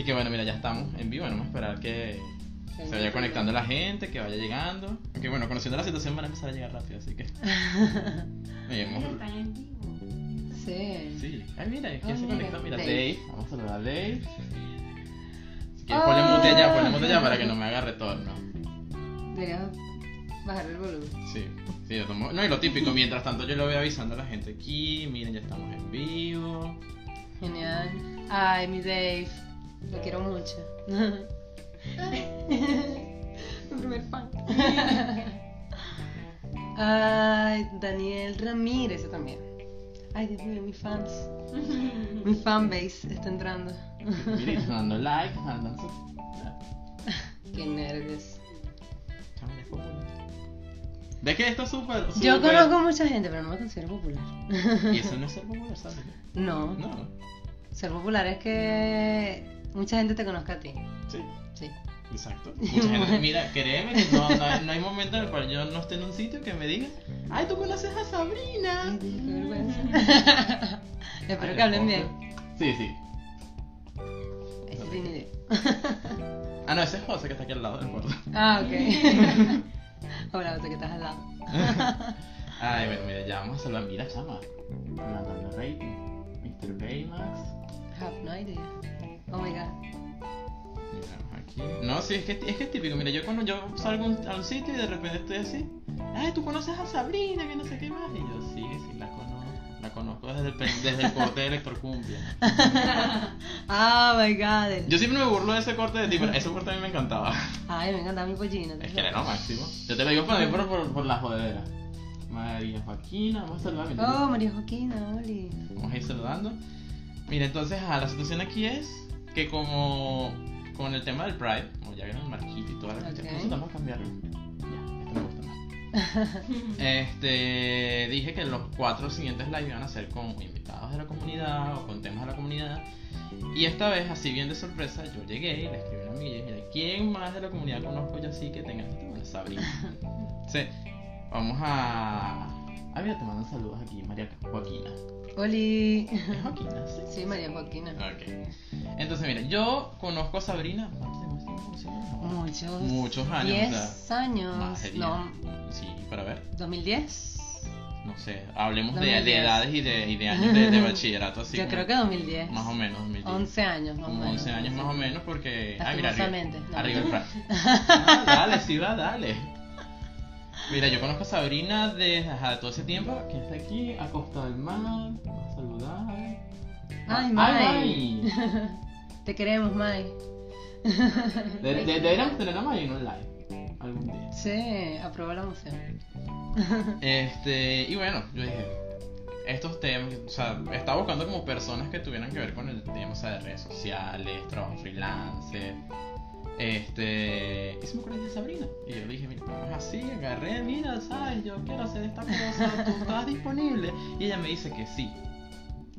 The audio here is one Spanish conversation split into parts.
Y que bueno, mira, ya estamos en vivo, vamos a esperar que se vaya conectando la gente, que vaya llegando. Que bueno, conociendo la situación van a empezar a llegar rápido, así que. Están en vivo. Sí. Sí. Ay, mira, ¿quién Oh, se conectó? Mira, Dave. Dave. Vamos a saludar a Dave. Si quieres, ponle mute ya, ponle mute ya para que no me haga retorno. Deberías bajar el volumen. Sí, sí, yo tomo- No, y lo típico, mientras tanto yo lo voy avisando a la gente aquí. Miren, ya estamos en vivo. Genial. Ay, mi Dave. Lo quiero mucho. mi primer fan. Ay, Daniel Ramírez también. Ay, Dios mío, mis fans. Mi fanbase está entrando. Miren, dando like, andan su. Qué nervios. ¿Ves que esto es súper. Yo conozco mucha gente, pero no me considero popular. Y eso no es ser popular, ¿sabes? No, No, ser popular es que mucha gente te conozca a ti. sí. Sí. Exacto. Mucha gente, mira, créeme que no, no, hay, no hay momento en el cual yo no esté en un sitio que me diga, ay, tú conoces a Sabrina. Ay, qué vergüenza. Espero Ay, que hablen bien. Sí, sí. Ese tiene idea. Ah, no, ese es José que está aquí al lado del cuarto. Ah, ok. Hola, José, que estás al lado. Ay, bueno, mira, ya vamos a saludar. Mira, chama. Mandando rating. Mr. Baymax. Have no idea. Oh my god. Mira, aquí. No, sí, es que, es que es típico. Mira, yo cuando yo salgo a un- a un sitio y de repente estoy así. Ay, tú conoces a Sabrina, que no sé qué más. Y yo, sí, sí, la conozco. La conozco desde el, desde el corte de Elector Cumbia. Oh my god. Yo siempre me burlo de ese corte de ti, pero ese corte a mí me encantaba. Ay, me encanta mi pollino. Es que era lo máximo. Yo te lo digo para mí por, por, por la jodedera. María Joaquina, vamos a saludar. mira. Oh, María Joaquina, Oli. Vamos a ir saludando. Mira, entonces ah, la situación aquí es que como con el tema del Pride, como ya vieron el marquito y toda la cuestión, Ok. nosotros vamos a cambiarlo. Ya, esto me gusta más. Este, dije que los cuatro siguientes live iban a ser con invitados de la comunidad o con temas de la comunidad. Y esta vez, así bien de sorpresa, yo llegué y le escribí a una amiga y dije, ¿quién más de la comunidad conozco yo así que tenga este? Bueno, Sabrina. Sí, vamos a... Ah, mira, te mandan saludos aquí, María Joaquina. Oli. ¿Es Joaquina? Sí. Sí, María Joaquina. Ok. Entonces, mira, yo conozco a Sabrina. ¿cuántos años tenemos? Muchos. Muchos años, Diez o sea, años. Más de diez. No, Sí, para ver. 2010. No sé, hablemos de, de 2010. edades y de, y de años de, de bachillerato. Así Yo como- creo que 2010. Más o menos, 2010. 11 años, más o menos. 11 años más o menos, porque. Ah, mira, arriba, no. arriba el Pride. Ah, dale, sí va, dale. Mira, yo conozco a Sabrina desde ajá, todo ese tiempo. ¿Quién está aquí? A Costa del Mar. A saludar. Ay, Ay, Mai. Mai. Te queremos, Mai. De- de- Deberíamos tener a Mai en un live algún día. Sí, aprueba la moción. Este, y bueno, yo dije, estos temas, o sea, estaba buscando como personas que tuvieran que ver con el tema, o sea, de redes sociales, trabajo freelancer. Este, y se me ocurrió de Sabrina. Y yo dije, mira, vamos así, agarré, mira, sabes, yo quiero hacer esta cosa, tú estás disponible. Y ella me dice que sí.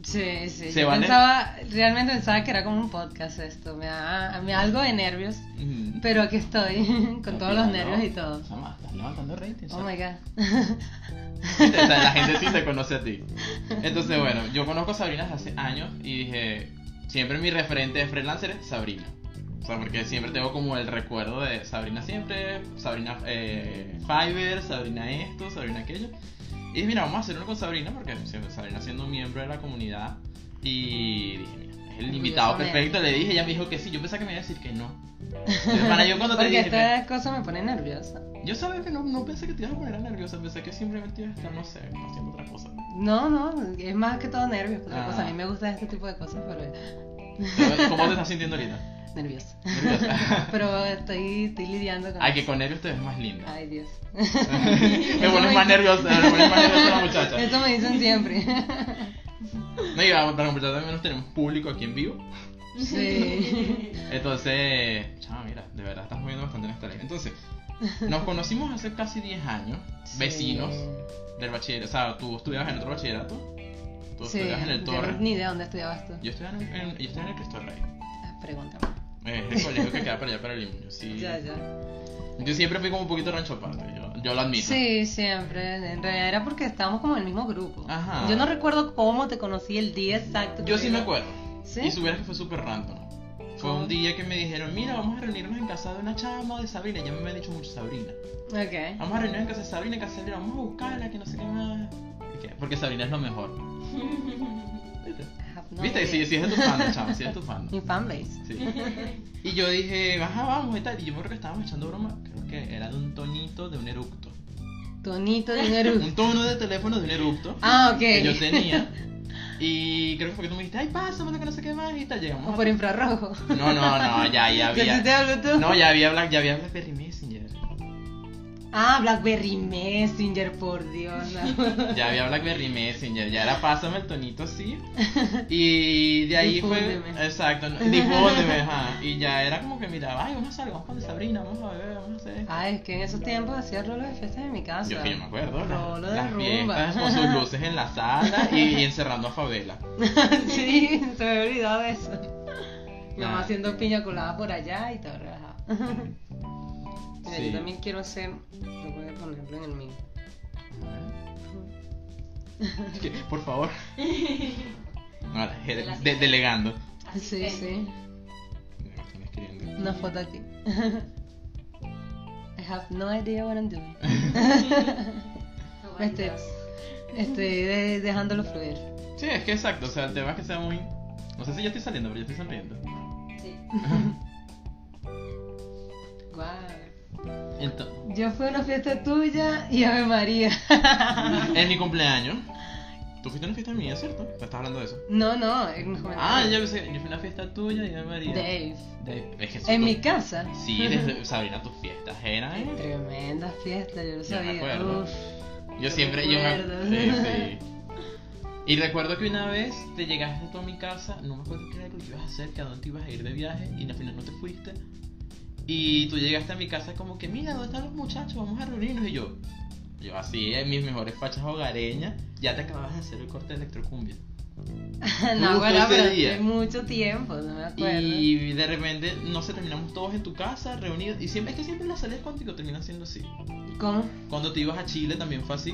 Sí, sí. ¿Se yo vale? pensaba, realmente pensaba que era como un podcast esto. Me da, me da algo de nervios. Pero aquí estoy, con todos los nervios y todo. Chama, estás levantando ratings. Oh my god. La gente sí te conoce a ti. Entonces, bueno, yo conozco a Sabrina hace años y dije, siempre mi referente de freelancer es Sabrina. O sea, porque siempre tengo como el recuerdo de Sabrina siempre, Sabrina eh, Fiverr, Sabrina esto, Sabrina aquello. Y dije, mira, vamos a hacer uno con Sabrina porque Sabrina siendo miembro de la comunidad. Y dije, mira, es el invitado perfecto. Le dije, ella me dijo que sí. Yo pensaba que me iba a decir que no. Para yo cuando te Porque dije, esta cosa me pone nerviosa. yo sabía que no, no pensé que te ibas a poner nerviosa, pensé que simplemente ibas a estar, no sé, haciendo otra cosa. No, no, es más que todo nervios. Otra Ah. A mí me gusta este tipo de cosas, Pero, ¿Cómo te estás sintiendo ahorita? Nerviosa. ¿Nerviosa? pero estoy, estoy lidiando con Ay, que con nervios te ves más linda. Ay, Dios. me pones más nerviosa, me pones más nerviosa la muchacha. Eso me dicen siempre. No, y para completar también nos tenemos público aquí en vivo. Sí. Entonces, chama, mira, de verdad estás moviendo bastante en esta ley. Entonces, nos conocimos hace casi 10 años, vecinos del bachillerato. O sea, tú estudiabas en otro bachillerato. Tú Sí, estudiabas en el Torre. no- ni idea dónde estudiabas tú. Yo estudiaba en, en- yo estudiaba en el Cristo Rey. Ah, Pregúntame. Es el colegio que queda para allá, para el Limuño. Sí. Ya, ya. Yo siempre fui como un poquito rancho aparte, yo, yo lo admito. Sí, siempre. En realidad era porque estábamos como en el mismo grupo. Ajá. Yo no recuerdo cómo te conocí el día exacto. Yo sí me acuerdo. ¿Sí? Y supieras que fue súper random. Fue un día que me dijeron, mira, vamos a reunirnos en casa de una chama de Sabrina. Ya me había dicho mucho Sabrina. Ok. Vamos a reunirnos en casa de Sabrina, en casa de Sabrina, vamos a buscarla, que no sé qué más. Porque Sabrina es lo mejor. ¿Viste? I have no ¿Viste? idea. Sí, sí es de tu fan, chama, sí es de tu fan. Mi fanbase. Sí. Y yo dije, ajá, vamos y tal. Y yo creo que estábamos echando broma. Creo que era de un tonito de un eructo. Tonito dinero. Un tono de teléfono de un eructo. Ah, ok. Que yo tenía. Y creo que fue que tú me dijiste, ay, pásame que no sé qué más y tal. Llegamos. O a- por infrarrojo. No, no, no, ya, ya ¿Qué había. te hablo tú? No, ya había Black, ya había Blackberry Messenger. Ah, Blackberry Messenger, por Dios. no. Ya había Blackberry Messenger, ya era pásame el tonito así. Y de ahí fue. Exacto, no, difúndeme, ajá. Y ya era como que mira, ay, vamos a salir, vamos con Sabrina, vamos a beber, vamos a hacer. Ay, es que en esos tiempos hacía rolo de fiestas en mi casa. Yo, que yo me acuerdo, Rolo de las rumba. con sus luces en la sala y, y encerrando a Favela. sí, se me había olvidado de eso. Mi mamá Nada. haciendo piña colada por allá y todo relajado. Mira, Sí. yo también quiero hacer. Lo voy a ponerlo en el mío. Es que, por favor. Ahora, de- de- delegando. Sí, sí. Una foto aquí. I have no idea what I'm doing. Me estoy, estoy de- dejándolo fluir. Sí, es que exacto, o sea, el tema es que sea muy. No sé si yo estoy saliendo, pero yo estoy sonriendo. Sí. Guau. Entonces, Yo fui a una fiesta tuya y Ave María. en mi cumpleaños. Tú fuiste a una fiesta mía, ¿cierto? ¿Me estás hablando de eso? No, no, en los Ah, yo pensé, yo fui a una fiesta tuya y de María. Dave. Es que En tú- mi casa. Sí, desde Sabrina, tus fiestas eran. Tremenda fiesta, yo lo me sabía. acuerdo. Uf. Yo siempre, yo me recuerdo. sí, sí. Y recuerdo que una vez te llegaste tú a mi casa, no me acuerdo qué era lo que ibas a hacer, que a dónde te ibas a ir de viaje y al final no te fuiste. Y tú llegaste a mi casa como que, mira, ¿dónde están los muchachos? Vamos a reunirnos. Y yo, yo así, en mis mejores fachas hogareñas, ya te acababas de hacer el corte de electrocumbia. no, bueno, pero hace mucho tiempo, no me acuerdo. Y de repente, no sé, terminamos todos en tu casa, reunidos. Y siempre, es que siempre las salidas contigo terminan siendo así. ¿Cómo? Cuando te ibas a Chile también fue así.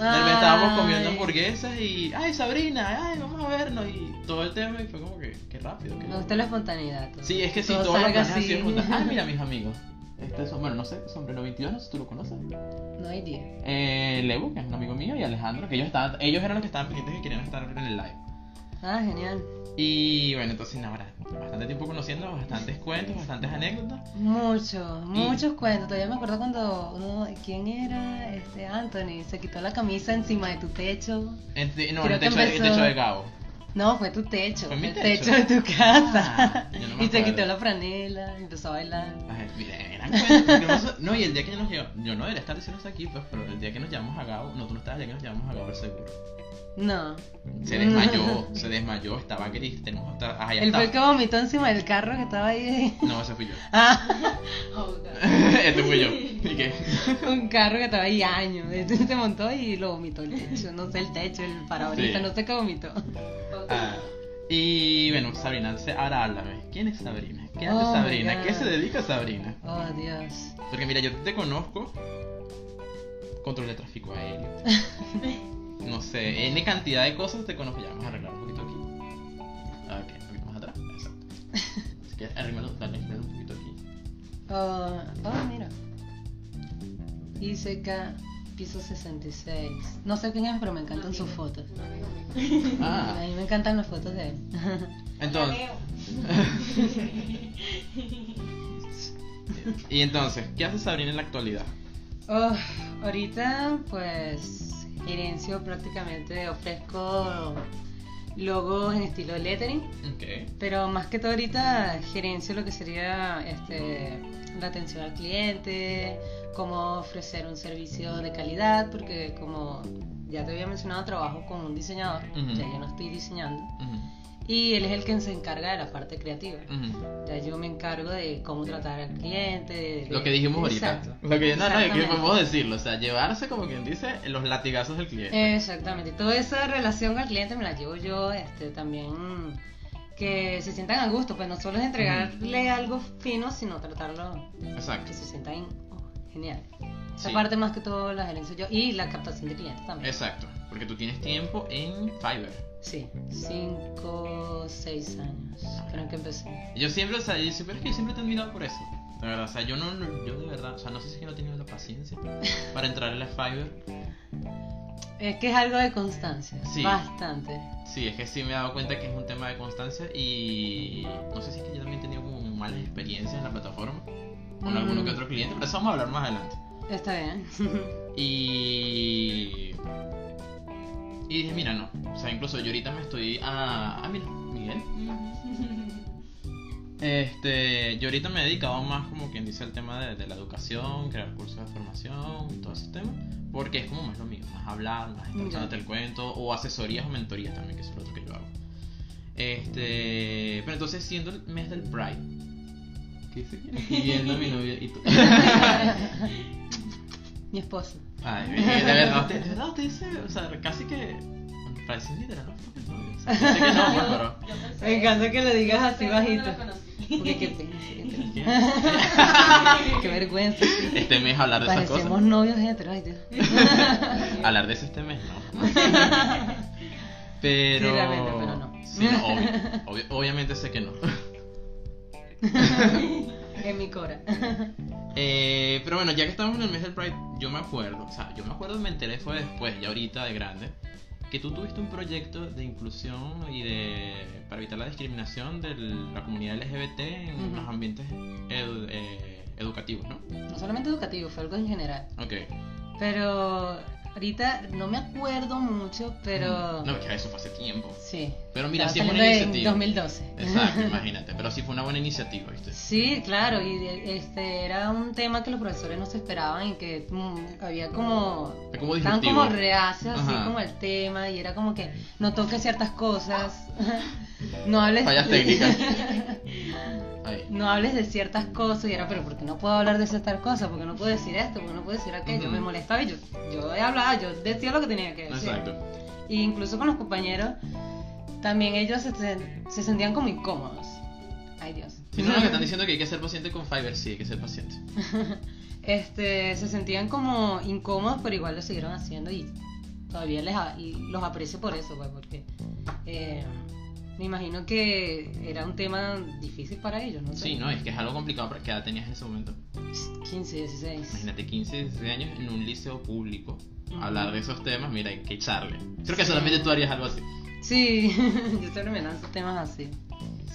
Ay. estábamos comiendo hamburguesas y, ay, Sabrina, ay, vamos a vernos. Y todo el tema y fue como que, qué rápido. qué Me gusta la espontaneidad. todo. Sí, es que si Todo todos los salga planes así así. juntas. Ah, mira, mis amigos. Este son, bueno, no sé, Sombrero 22, no sé si tú lo conoces. No idea. Eh, Lebu, que es un amigo mío, y Alejandro, que ellos estaban, ellos eran los que estaban pendientes que querían estar en el live. Ah, genial. Y bueno, entonces ahora, bastante tiempo conociendo, bastantes cuentos, bastantes anécdotas. Muchos, muchos cuentos. Todavía me acuerdo cuando uno, ¿quién era? Este Anthony se quitó la camisa encima de tu techo. No, Creo el techo, de- el empezó- techo de Gabo. No, fue tu techo. ¿Fue mi el techo? techo de tu casa. Ah, no y se quitó la franela, empezó a bailar. Ay, porque no, y el día que nos llevamos, yo no debería estar diciendo esto aquí, pues, pero el día que nos llevamos a Gabo, no, tú no estabas, el día que nos llevamos a Gabo seguro. No. Se desmayó, se desmayó, estaba gris, tenemos hasta, ah, ya fue el que vomitó encima del carro que estaba ahí. No, ese fui yo. Ah, Oh, ese fui yo. ¿Y qué? un carro que estaba ahí años. Entonces se montó y lo vomitó el techo. No sé, el techo, el parabrisa, Sí. no sé qué vomitó. Ah, y bueno, Sabrina, ahora háblame. ¿Quién es Sabrina? ¿Qué hace Oh, Sabrina? ¿Qué se dedica Sabrina? Oh, Dios. Porque mira, yo te conozco. Control de tráfico aéreo. No sé, N cantidad de cosas te conozco. Ya, vamos a arreglar un poquito aquí. Ok, un poquito más atrás. Exacto. Así que arrímalo un poquito aquí. Oh, oh, mira. ICK piso 66. No sé quién es, pero me encantan sus fotos. Ah, A mí me encantan las fotos de él. entonces. y entonces, ¿qué hace Sabrina en la actualidad? Oh, ahorita, pues, gerencio prácticamente, ofrezco logos en estilo lettering. Pero más que todo ahorita gerencio lo que sería este, la atención al cliente, cómo ofrecer un servicio de calidad, porque como ya te había mencionado, trabajo con un diseñador, ya yo no estoy diseñando, y él es el que se encarga de la parte creativa. ujú. Ya yo me encargo de cómo tratar al cliente. de- Lo que dijimos ahorita. Exacto. Lo que, no, no, que podemos decirlo. O sea, llevarse, como quien dice, los latigazos del cliente. Exactamente. Toda esa relación al cliente me la llevo yo, este, también que se sientan a gusto, pues no solo es entregarle algo fino, sino tratarlo Exacto. que se sientan oh, genial. Esa Sí. parte más que todo la gerencia yo y la captación de clientes también. Exacto, porque tú tienes tiempo en Fiverr. Sí, cinco, seis años creo que empecé. Yo siempre, o sea, yo siempre, es que yo siempre te he admirado por eso. De verdad, o sea, yo no, no- yo de verdad, o sea, no sé si es que no he tenido la paciencia para entrar en la Fiverr. Es que es algo de constancia, Sí. bastante. Sí, es que sí me he dado cuenta que es un tema de constancia y no sé si es que yo también he tenido como malas experiencias en la plataforma con Mm. alguno que otro cliente, pero eso vamos a hablar más adelante. Está bien. Y. Y dije, mira, no. O sea, incluso yo ahorita me estoy. Ah, ah mira, Miguel. Este, yo ahorita me he dedicado más como quien dice al tema de, de la educación, crear cursos de formación y todos esos temas, porque es como más lo mío, más hablar, más estar el cuento, o asesorías o mentorías también, que es lo otro que yo hago. Este, pero entonces siendo el mes del Pride, ¿qué se quiere? Y viendo a mi novia y tú. Mi esposo. Ay, de verdad, de verdad, usted dice, o sea, casi que. Parece literal, ¿no? Porque no, o sea, yo sé que no, pues, pero. Me encanta que lo digas así bajito. Porque qué pena, qué vergüenza. Este mes hablar de esas Parecemos cosas. novios heteros. ay, Dios. Hablar de eso este mes, no. Pero. Sí, realmente, pero no. Sí, no, obvio, obvio- obviamente sé que no. En mi cora. Eh, pero bueno, ya que estamos en el mes del Pride, yo me acuerdo, o sea, yo me acuerdo, me enteré fue después, ya ahorita de grande, que tú tuviste un proyecto de inclusión y de para evitar la discriminación de la comunidad LGBT en Ujú. los ambientes edu- eh, educativos, ¿no? No solamente educativo, fue algo en general. Ok. Pero ahorita no me acuerdo mucho, pero. No, es que eso fue hace tiempo. Sí. Pero mira, sí es una saliendo en iniciativa. 2012. Exacto, imagínate, pero sí fue una buena iniciativa, ¿viste? Sí, claro, y este era un tema que los profesores no se esperaban y que mm, había como Fue como estaban como reacios así como el tema y era como que no toques ciertas cosas, no hables Fallas técnicas. Ahí. no hables de ciertas cosas y era pero ¿por qué no puedo hablar de ciertas cosas? ¿Por qué no puedo decir esto? ¿Por qué no puedo decir aquello? Me molestaba y yo, yo hablaba, yo decía lo que tenía que decir. Exacto. Y incluso con los compañeros, también ellos se, se sentían como incómodos. Ay Dios. Si no, nos están diciendo que hay que ser paciente con Fiverr, sí, hay que ser paciente. este, se sentían como incómodos, pero igual lo siguieron haciendo y todavía les los aprecio por eso, pues, porque eh, me imagino que era un tema difícil para ellos, ¿no? sé. Sí, no, es que es algo complicado, pero ¿qué edad tenías en ese momento? 15, 16. Imagínate 15, 16 años en un liceo público. Ujú. Hablar de esos temas, mira, hay que echarle. Creo que Sí. solamente tú harías algo así. Sí, yo siempre me lanzo temas así.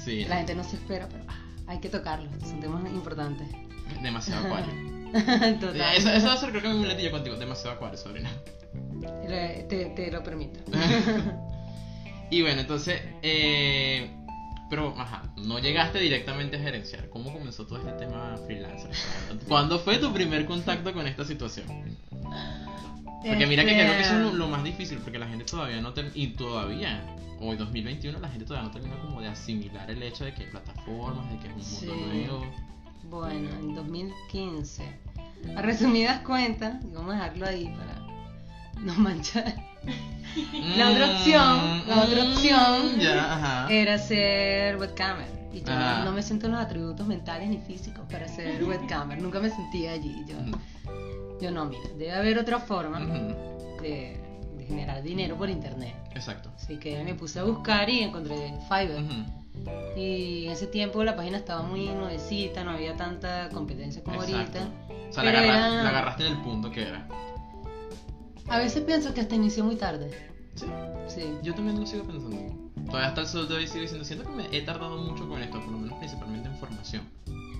Sí, La gente no se espera, pero ah, hay que tocarlos, son temas importantes. demasiado acuario. Total. Eso, eso va a ser creo que un muletillo contigo, demasiado acuario, sobrina. Te, te lo permito. Y bueno, entonces, eh, pero, ajá, no llegaste directamente a gerenciar. ¿Cómo comenzó todo este tema freelancer? ¿Cuándo fue tu primer contacto con esta situación? Porque mira que creo que eso es lo, lo más difícil, porque la gente todavía no termina, y todavía, hoy 2021, la gente todavía no termina como de asimilar el hecho de que hay plataformas, de que es un mundo Sí. nuevo. Bueno, en 2015. A resumidas cuentas, y vamos a dejarlo ahí para no manchar. La otra opción, la otra Mm, opción era ser webcamer. Y yo Ah. no me siento en los atributos mentales ni físicos para ser webcamer. Nunca me sentía allí. Yo, Ujú, yo no, mira, debe haber otra forma ujú, de, de generar dinero por internet. Exacto. Así que me puse a buscar y encontré Fiverr. Ujú, Y en ese tiempo la página estaba muy nuevecita, no había tanta competencia como Exacto. ahorita. O sea, la, agarra- era- la agarraste en el punto que era. A veces pienso que hasta inició muy tarde. Sí. Sí. Yo también lo sigo pensando. Todavía hasta el sol de hoy sigo diciendo, siento que me he tardado mucho con esto, por lo menos principalmente en formación.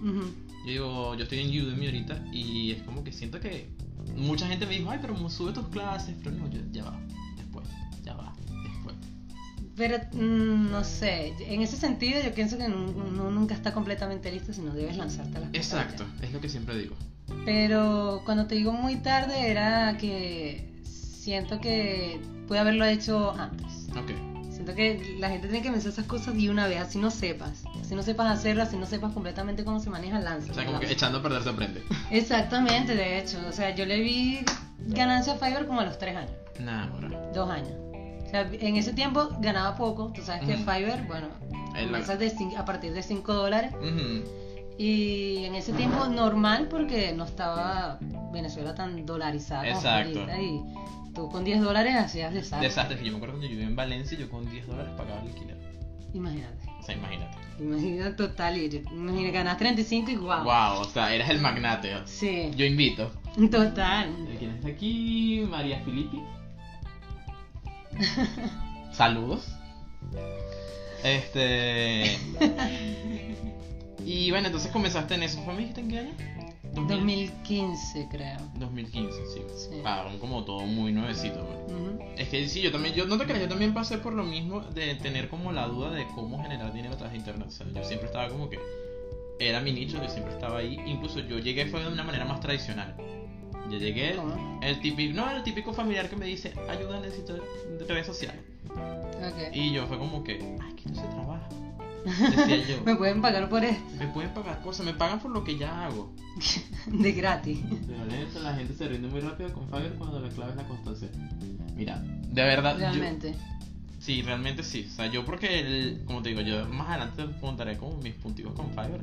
Ujú. Yo digo, yo estoy en Udemy ahorita y es como que siento que mucha gente me dijo, ay, pero sube tus clases, pero no, yo, ya va, después, ya va, después. Pero mm, no sé, en ese sentido yo pienso que uno nunca está completamente listo si no debes lanzarte a las Exacto, es lo que siempre digo. Pero cuando te digo muy tarde era que siento que pude haberlo hecho antes. Ok, Siento que la gente tiene que pensar esas cosas de una vez, así no sepas. Así no sepas hacerlas, así no sepas completamente cómo se maneja el lance. o sea, como que echando a perder se aprende. Exactamente, de hecho. O sea, yo le vi ganancia a Fiverr como a los tres años, Nada, ahora. dos años. O sea, en ese tiempo ganaba poco. Tú sabes que. Fiverr, bueno, comienzas de a partir de 5 dólares. Y en ese tiempo normal porque no estaba Venezuela tan dolarizada como Exacto. ahorita y tú con 10 dólares hacías desastre. Desastres. Yo me acuerdo cuando yo vivía en Valencia, yo con 10 dólares pagaba el alquiler. Imagínate. O sea, imagínate. Imagínate total. Y imagínate, ganas 35 y guau. Wow, o sea, eras el magnate. Sí, Yo invito. total. ¿Quién está aquí? María Filippi. Saludos. Este. Y bueno, entonces comenzaste en eso. ¿Fue en qué año? 2015 creo. 2015, sí. Sí. Ah, como todo muy nuevecito, pues. Es que sí, yo también, yo no te creas, yo también pasé por lo mismo de tener como la duda de cómo generar dinero a través de internet. O sea, yo siempre estaba como que era mi nicho, yo siempre estaba ahí. Incluso yo llegué fue de una manera más tradicional. Yo llegué, ¿Cómo? el típico, no, el típico familiar que me dice, ayuda, necesito redes sociales. Ok. Y yo fue como que, ay, que no se trabaja. Decía yo, Me pueden pagar por esto. me pueden pagar cosas, me pagan por lo que ya hago. De gratis. La gente se rinde muy rápido con Fiverr cuando la clave es la constancia. Mira, de verdad, yo- Realmente. Sí, realmente sí. O sea, yo porque, el- como te digo, yo más adelante contaré como mis punticos con Fiverr.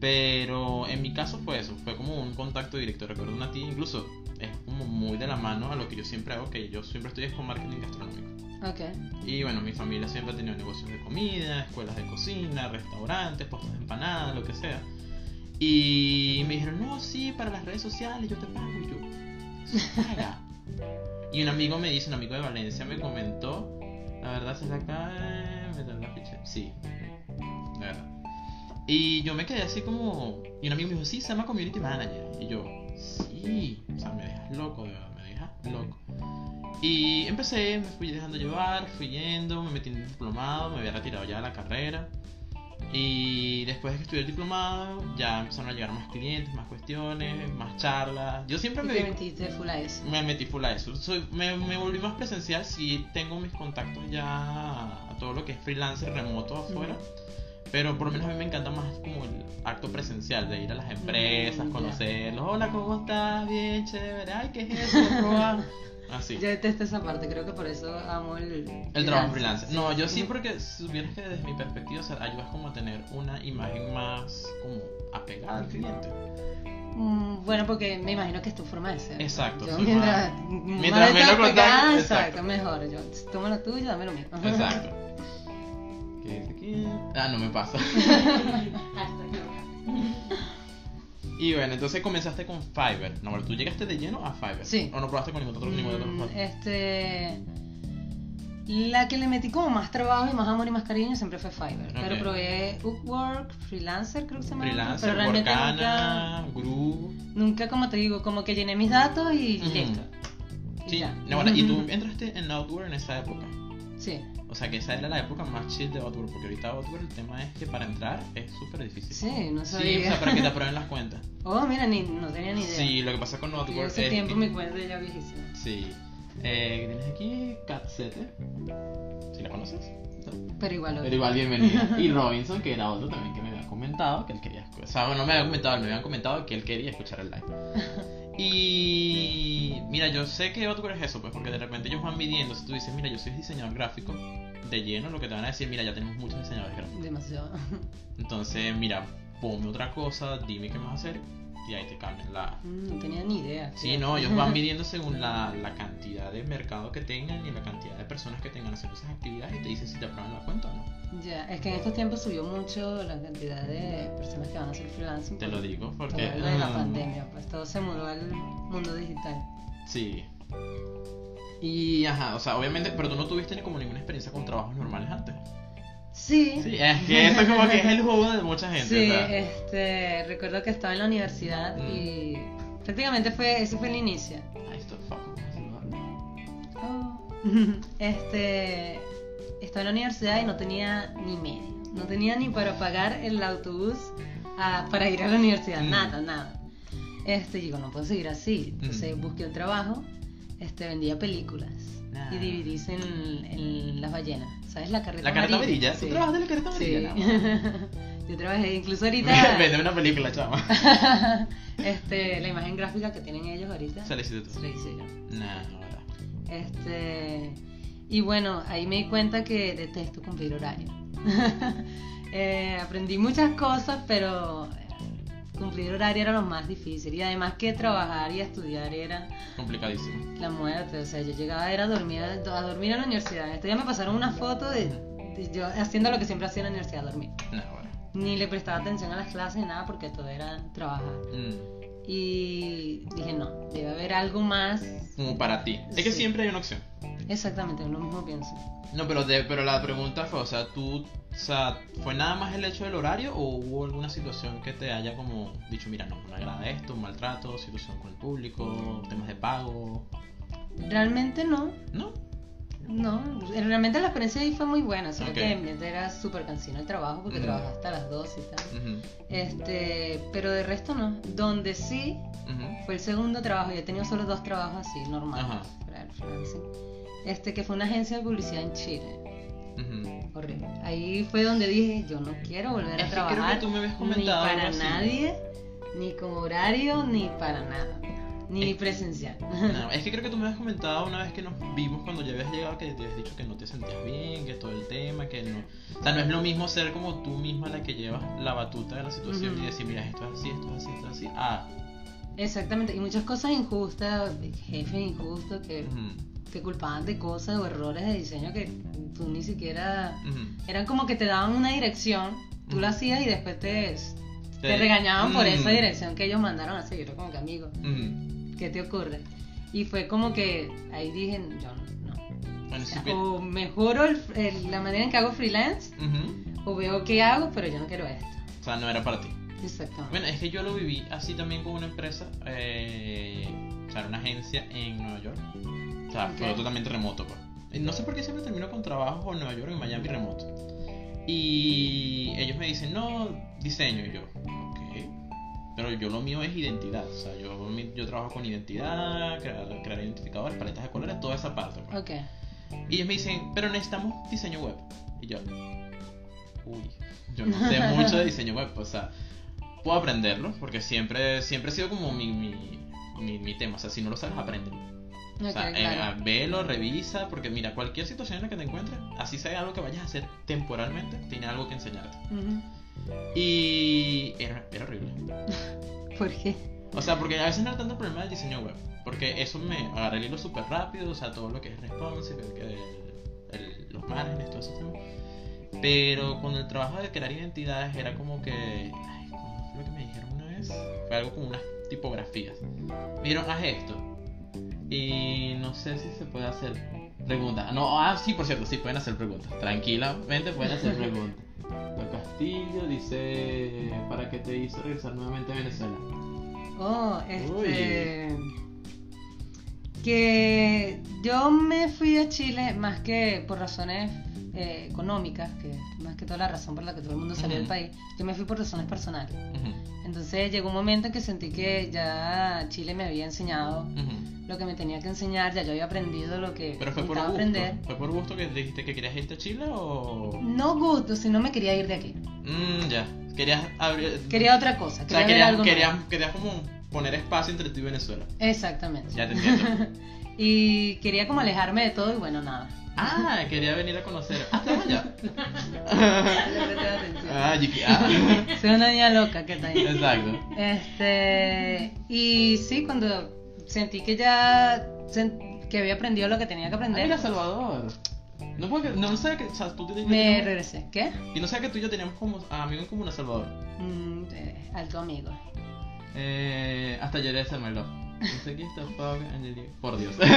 Pero en mi caso fue eso, fue como un contacto directo. Recuerdo una tía, incluso es como muy de la mano a lo que yo siempre hago, que yo siempre estoy es con marketing gastronómico. Ok. Y bueno, mi familia siempre ha tenido negocios de comida, escuelas de cocina, restaurantes, puestos de empanadas, lo que sea. Y me dijeron, no, sí, para las redes sociales yo te pago. Y yo, "¿Se paga?". Y un amigo me dice, un amigo de Valencia me comentó, la verdad se la cae, me dan la ficha. Sí, la verdad. Y yo me quedé así como. Y un amigo me dijo, sí, se llama Community Manager. Y yo, sí, o sea, me dejas loco, de verdad, me dejas loco. Y empecé, me fui dejando llevar, fui yendo, me metí en un diplomado, me había retirado ya de la carrera. Y después de que estudié el diplomado, ya empezaron a llegar más clientes, más cuestiones, más charlas. Yo siempre Y me te metiste full a eso. me metí full a eso. Soy, me, me volví más presencial si tengo mis contactos ya a todo lo que es freelancer remoto afuera. Pero por lo menos a mí me encanta más como el acto presencial de ir a las empresas, Mm, ya. conocerlos. Hola, ¿cómo estás? Bien, chévere. Ay, ¿qué es eso? ¿Cómo va?" Así. Yo detesto esa parte, creo que por eso amo el. El trabajo freelance. No, yo sí porque supieras que desde mi perspectiva o sea, ayudas como a tener una imagen más como apegada al cliente. Mm, Bueno, porque me imagino que es tu forma de ser. Exacto, Yo soy mientras, más- mientras menos contacto, exacto, exacto. mejor. Yo, toma lo tuyo, dame lo mío. Exacto. ¿Qué dice aquí? Ah, no me pasa. Hashtag. Y bueno, entonces comenzaste con Fiverr. No, bueno, tú llegaste de lleno a Fiverr. Sí. ¿O no probaste con ningún otro, ningún otro Mm? Este. La que le metí como más trabajo y más amor y más cariño siempre fue Fiverr. Pero probé Upwork, Freelancer, creo que se llama. Freelancer, pero realmente Workana, Groove. nunca, nunca, como te digo, como que llené mis datos y listo. Y Sí, ya. no, bueno, y tú entraste en Outward en esa época. Sí, sea que esa era la época más chill de Outward. Porque ahorita Outward el tema es que para entrar es súper difícil. sí, no Sí, sabía. o sea, para que te aprueben las cuentas. Oh, mira, ni, no tenía ni idea. Sí, lo que pasa con Outward es tiempo que- mi cuenta ya viejísima. Sí. Eh, tienes aquí Catsete. ¿Sí la conoces? No. Pero igual. Pero igual bienvenida. Y Robinson, que era otro también que me había comentado que él quería escuchar. O sea, bueno, no me había comentado, me habían comentado que él quería escuchar el live. Y mira, yo sé que Outward es eso, pues porque de repente ellos van midiendo. Si tú dices, mira, yo soy diseñador gráfico, de lleno lo que te van a decir, mira, ya tenemos muchos diseñadores gráficos. Demasiado. Entonces, mira, ponme otra cosa, dime qué vas a hacer y ahí te cambian la. Mm, No tenía ni idea. Sí, no, ellos van midiendo según la, la cantidad de mercado que tengan y la cantidad de personas que tengan haciendo esas actividades y te dicen si te aprueban la cuenta o no. Ya, es que en estos tiempos subió mucho la cantidad de personas que van a hacer freelancing. Te lo digo todo porque. lo de la mm, pandemia, pues todo se mudó al mundo digital. Sí. Y ajá, o sea, obviamente, pero tú no tuviste ni como ninguna experiencia con trabajos normales antes. Sí. Sí, es que eso como que es el juego de mucha gente. Sí, este, recuerdo que estaba en la universidad Mm. y prácticamente fue, ese fue el inicio. Ay, esto fuck, Oh. Este, estaba en la universidad y no tenía ni medio, no tenía ni para pagar el autobús a- para ir a la universidad, Mm. nada, nada. Este, digo, no puedo seguir así. Entonces Mm. busqué un trabajo, este, vendía películas Ah. y dividís en, en las ballenas. ¿Sabes la carreta La carta amarilla. ¿Tú Sí. trabajas de la carta Sí. amarilla? No. Yo trabajé, incluso ahorita. Vende una película, chama. este, la imagen gráfica que tienen ellos ahorita. Se la hiciste tú. se la hice yo. Nah, no, verdad. Este, y bueno, ahí me di cuenta que detesto cumplir horario. Eh, aprendí muchas cosas, pero cumplir horario era lo más difícil. Y además que trabajar y estudiar era Complicadísimo. la muerte. O sea, yo llegaba era a dormir, a dormir en la universidad. Este día me pasaron una foto de, de yo haciendo lo que siempre hacía en la universidad, dormir. No, bueno. Ni le prestaba atención a las clases nada porque todo era trabajar. Mm, Y dije, no, debe haber algo más. Como para ti. Es que siempre hay una opción. Exactamente, lo mismo pienso. No, pero, de, pero la pregunta fue, o sea, tú, o sea, ¿fue nada más el hecho del horario o hubo alguna situación que te haya como dicho, mira, no, no me agrada esto, un maltrato, situación con el público, temas de pago? Realmente no, ¿No? no. Realmente la experiencia ahí fue muy buena. Solo Ok. que en vez de era súper cansino el trabajo porque Ujú. trabajaba hasta las 2 y tal. Este, pero de resto no. Donde sí fue el segundo trabajo. Yo he tenido solo dos trabajos así, normales. Para el freelancing. Este, que fue una agencia de publicidad en Chile. Horrible. Ahí fue donde dije, yo no quiero volver Es a que creo que trabajar. tú me habías ni comentado algo para nadie, ni como horario, ni para nada. Ni Es- presencial. No, es que creo que tú me habías comentado una vez que nos vimos cuando ya habías llegado que te habías dicho que no te sentías bien, que todo el tema, que no... O sea, no es lo mismo ser como tú misma la que llevas la batuta de la situación y decir, mira, esto es así, esto es así, esto es así. Ah, Exactamente, y muchas cosas injustas, jefes injustos que, culpaban de cosas o errores de diseño que tú ni siquiera... Eran como que te daban una dirección, tú la hacías y después te, te Te- regañaban por Mm. esa dirección que ellos mandaron a hacer. Yo era como que amigo. ¿qué te ocurre? Y fue como que ahí dije, yo no. Bueno, O, sea, sí, o mejoro el- el- la manera en que hago freelance o veo qué hago, pero yo no quiero esto. O sea, no era para ti. Exactamente. Bueno, es que yo lo viví así también con una empresa, eh, o sea, una agencia en Nueva York. Sea, fue Ok. totalmente remoto, pues. Y No sé por qué siempre termino con trabajos en Nueva York, en Miami remoto. Y ellos me dicen, no, diseño. Y yo, ok. Pero yo lo mío es identidad. O sea, yo, yo trabajo con identidad, crear, crear identificadores, paletas de colores, toda esa parte. pues. Ok. Y ellos me dicen, pero necesitamos diseño web. Y yo, uy, yo no sé mucho de diseño web, o sea, puedo aprenderlo, porque siempre, siempre ha sido como mi, mi, mi, mi tema, o sea, si no lo sabes, aprende. O sea, eh, claro. ah, velo, revisa, porque mira, cualquier situación en la que te encuentres, así sea algo que vayas a hacer temporalmente, tiene algo que enseñarte. Ujú. Y era, era horrible. ¿Por qué? O sea, porque a veces no era tanto el problema del diseño web. Porque eso me agarré el hilo súper rápido, o sea, todo lo que es responsive, el el- los márgenes, todo ese tema. Pero con el trabajo de crear identidades era como que. Ay, ¿cómo fue lo que me dijeron una vez? Fue algo como unas tipografías. Me dijeron, haz esto. Y no sé si se puede hacer preguntas. No, ah, sí, por cierto, sí pueden hacer preguntas. Tranquilamente pueden hacer preguntas. Lo Castillo dice: ¿Para qué te hizo regresar nuevamente a Venezuela? Oh, este. Que yo me fui a Chile más que por razones eh, económicas, que es más que toda la razón por la que todo el mundo salió del país. Yo me fui por razones personales. Entonces llegó un momento en que sentí que ya Chile me había enseñado. Lo que me tenía que enseñar, ya yo había aprendido lo que Pero fue por necesitaba gusto. aprender. ¿Fue por gusto que dijiste que querías irte a Chile o.? No gusto, sino me quería ir de aquí. Mmm, ya. Querías abrir. Quería otra cosa, O quería sea, ver querías, algo querías, nuevo. querías como poner espacio entre tú y Venezuela. Exactamente. Ya te entiendo. y quería como alejarme de todo y bueno, nada. ah, quería venir a conocer. Ah, estás allá. Ah. Ah. Soy una niña loca que está ahí. Exacto. Este, y sí, cuando sentí que ya que había aprendido lo que tenía que Ah, aprender, mira, Salvador. No puedo que. No sé que. O sea, tú te- me teníamos- regresé. ¿Qué? Y no sé que tú y yo teníamos como amigos en común a Salvador. Mm, eh, alto amigo. Eh, hasta lloré de sé quién está and the- Por Dios.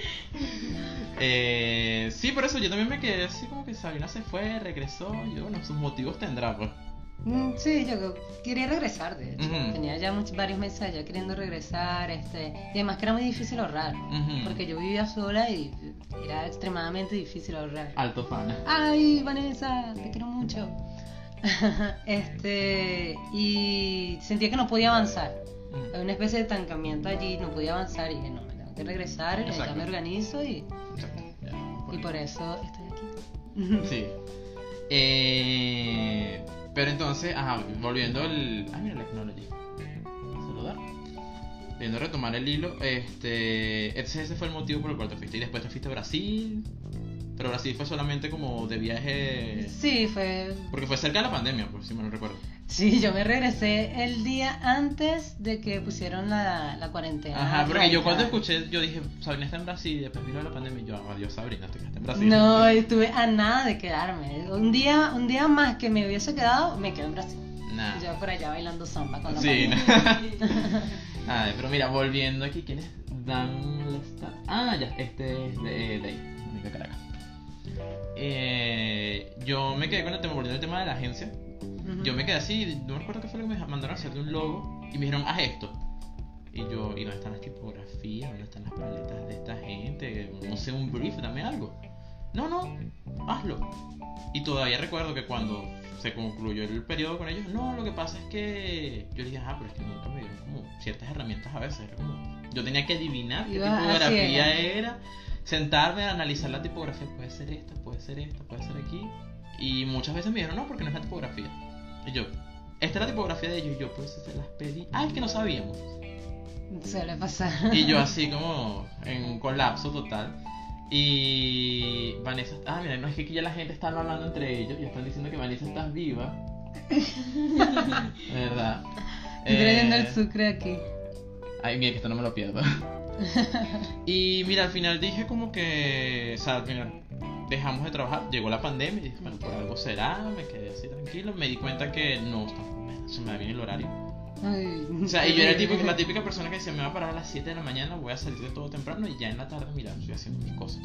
eh, sí, por eso yo también me quedé así como que Sabina se fue, regresó. Yo, bueno, sus motivos tendrá, pues. Mm, sí, yo quería regresar, de hecho. Tenía ya muchos, varios meses allá queriendo regresar, este, y además que era muy difícil ahorrar, porque yo vivía sola y era extremadamente difícil ahorrar. Alto fan. Ay, Vanessa, te quiero mucho. este, y sentía que no podía avanzar. Mm, Hay una especie de estancamiento allí, no podía avanzar y dije, no, me tengo que regresar, y ya Exacto. me organizo y, exacto, y por eso estoy aquí. Sí. Eh, pero entonces, ajá, volviendo al. Ay, mira la technology. Saludar. Volviendo a retomar el hilo, este. Ese, ese fue el motivo por el cual te fuiste. Y después te fuiste a Brasil. Pero Brasil fue solamente como de viaje. Sí, fue... Porque fue cerca de la pandemia, pues si me lo recuerdo. Sí, yo me regresé el día antes de que pusieron la, la cuarentena. Ajá, porque yo cuando escuché, yo dije, Sabrina está en Brasil, y después vino la pandemia y yo, adiós Sabrina, te quedaste en Brasil. No, estuve a nada de quedarme. Un día, un día más que me hubiese quedado, me quedo en Brasil. Nah. Yo por allá bailando samba con la Sí. Ay, pero mira, volviendo aquí, ¿quién es Dan Lestat? Ah, ya, este es de, de ahí, de Caracas. Eh, yo me quedé con el tema, volviendo al tema de la agencia. Yo me quedé así, no me acuerdo qué fue lo que me mandaron a hacer de un logo y me dijeron, haz esto. Y yo, ¿y dónde están las tipografías? ¿Dónde están las paletas de esta gente? No sé, un brief, dame algo. No, no, hazlo. Y todavía recuerdo que cuando se concluyó el periodo con ellos, no, lo que pasa es que yo dije, ah, pero es que nunca me dieron como ciertas herramientas a veces. Era como, yo tenía que adivinar qué tipografía era. Sentarme a analizar la tipografía, puede ser esta, puede ser esta, puede ser aquí. Y muchas veces me dijeron, no, porque no es la tipografía. Y yo, esta es la tipografía de ellos, y yo, pues se las pedí. Ah, es que no sabíamos. Suele pasar. Y yo así como en un colapso total. Y Vanessa, ah, mira, no es que aquí ya la gente está hablando entre ellos, ya están diciendo que Vanessa estás viva. ¿Verdad? Estoy trayendo el Eh, sucre aquí. Ay, mira, que esto no me lo pierdo. y mira, al final dije como que, o sea, al final dejamos de trabajar, llegó la pandemia y dije, bueno, por algo será, me quedé así tranquilo, me di cuenta que no, se me da bien el horario. Ay, O sea, y yo era el típico- la típica persona que decía, me va a parar a las 7 de la mañana, voy a salir de todo temprano y ya en la tarde, mira, estoy haciendo mis cosas.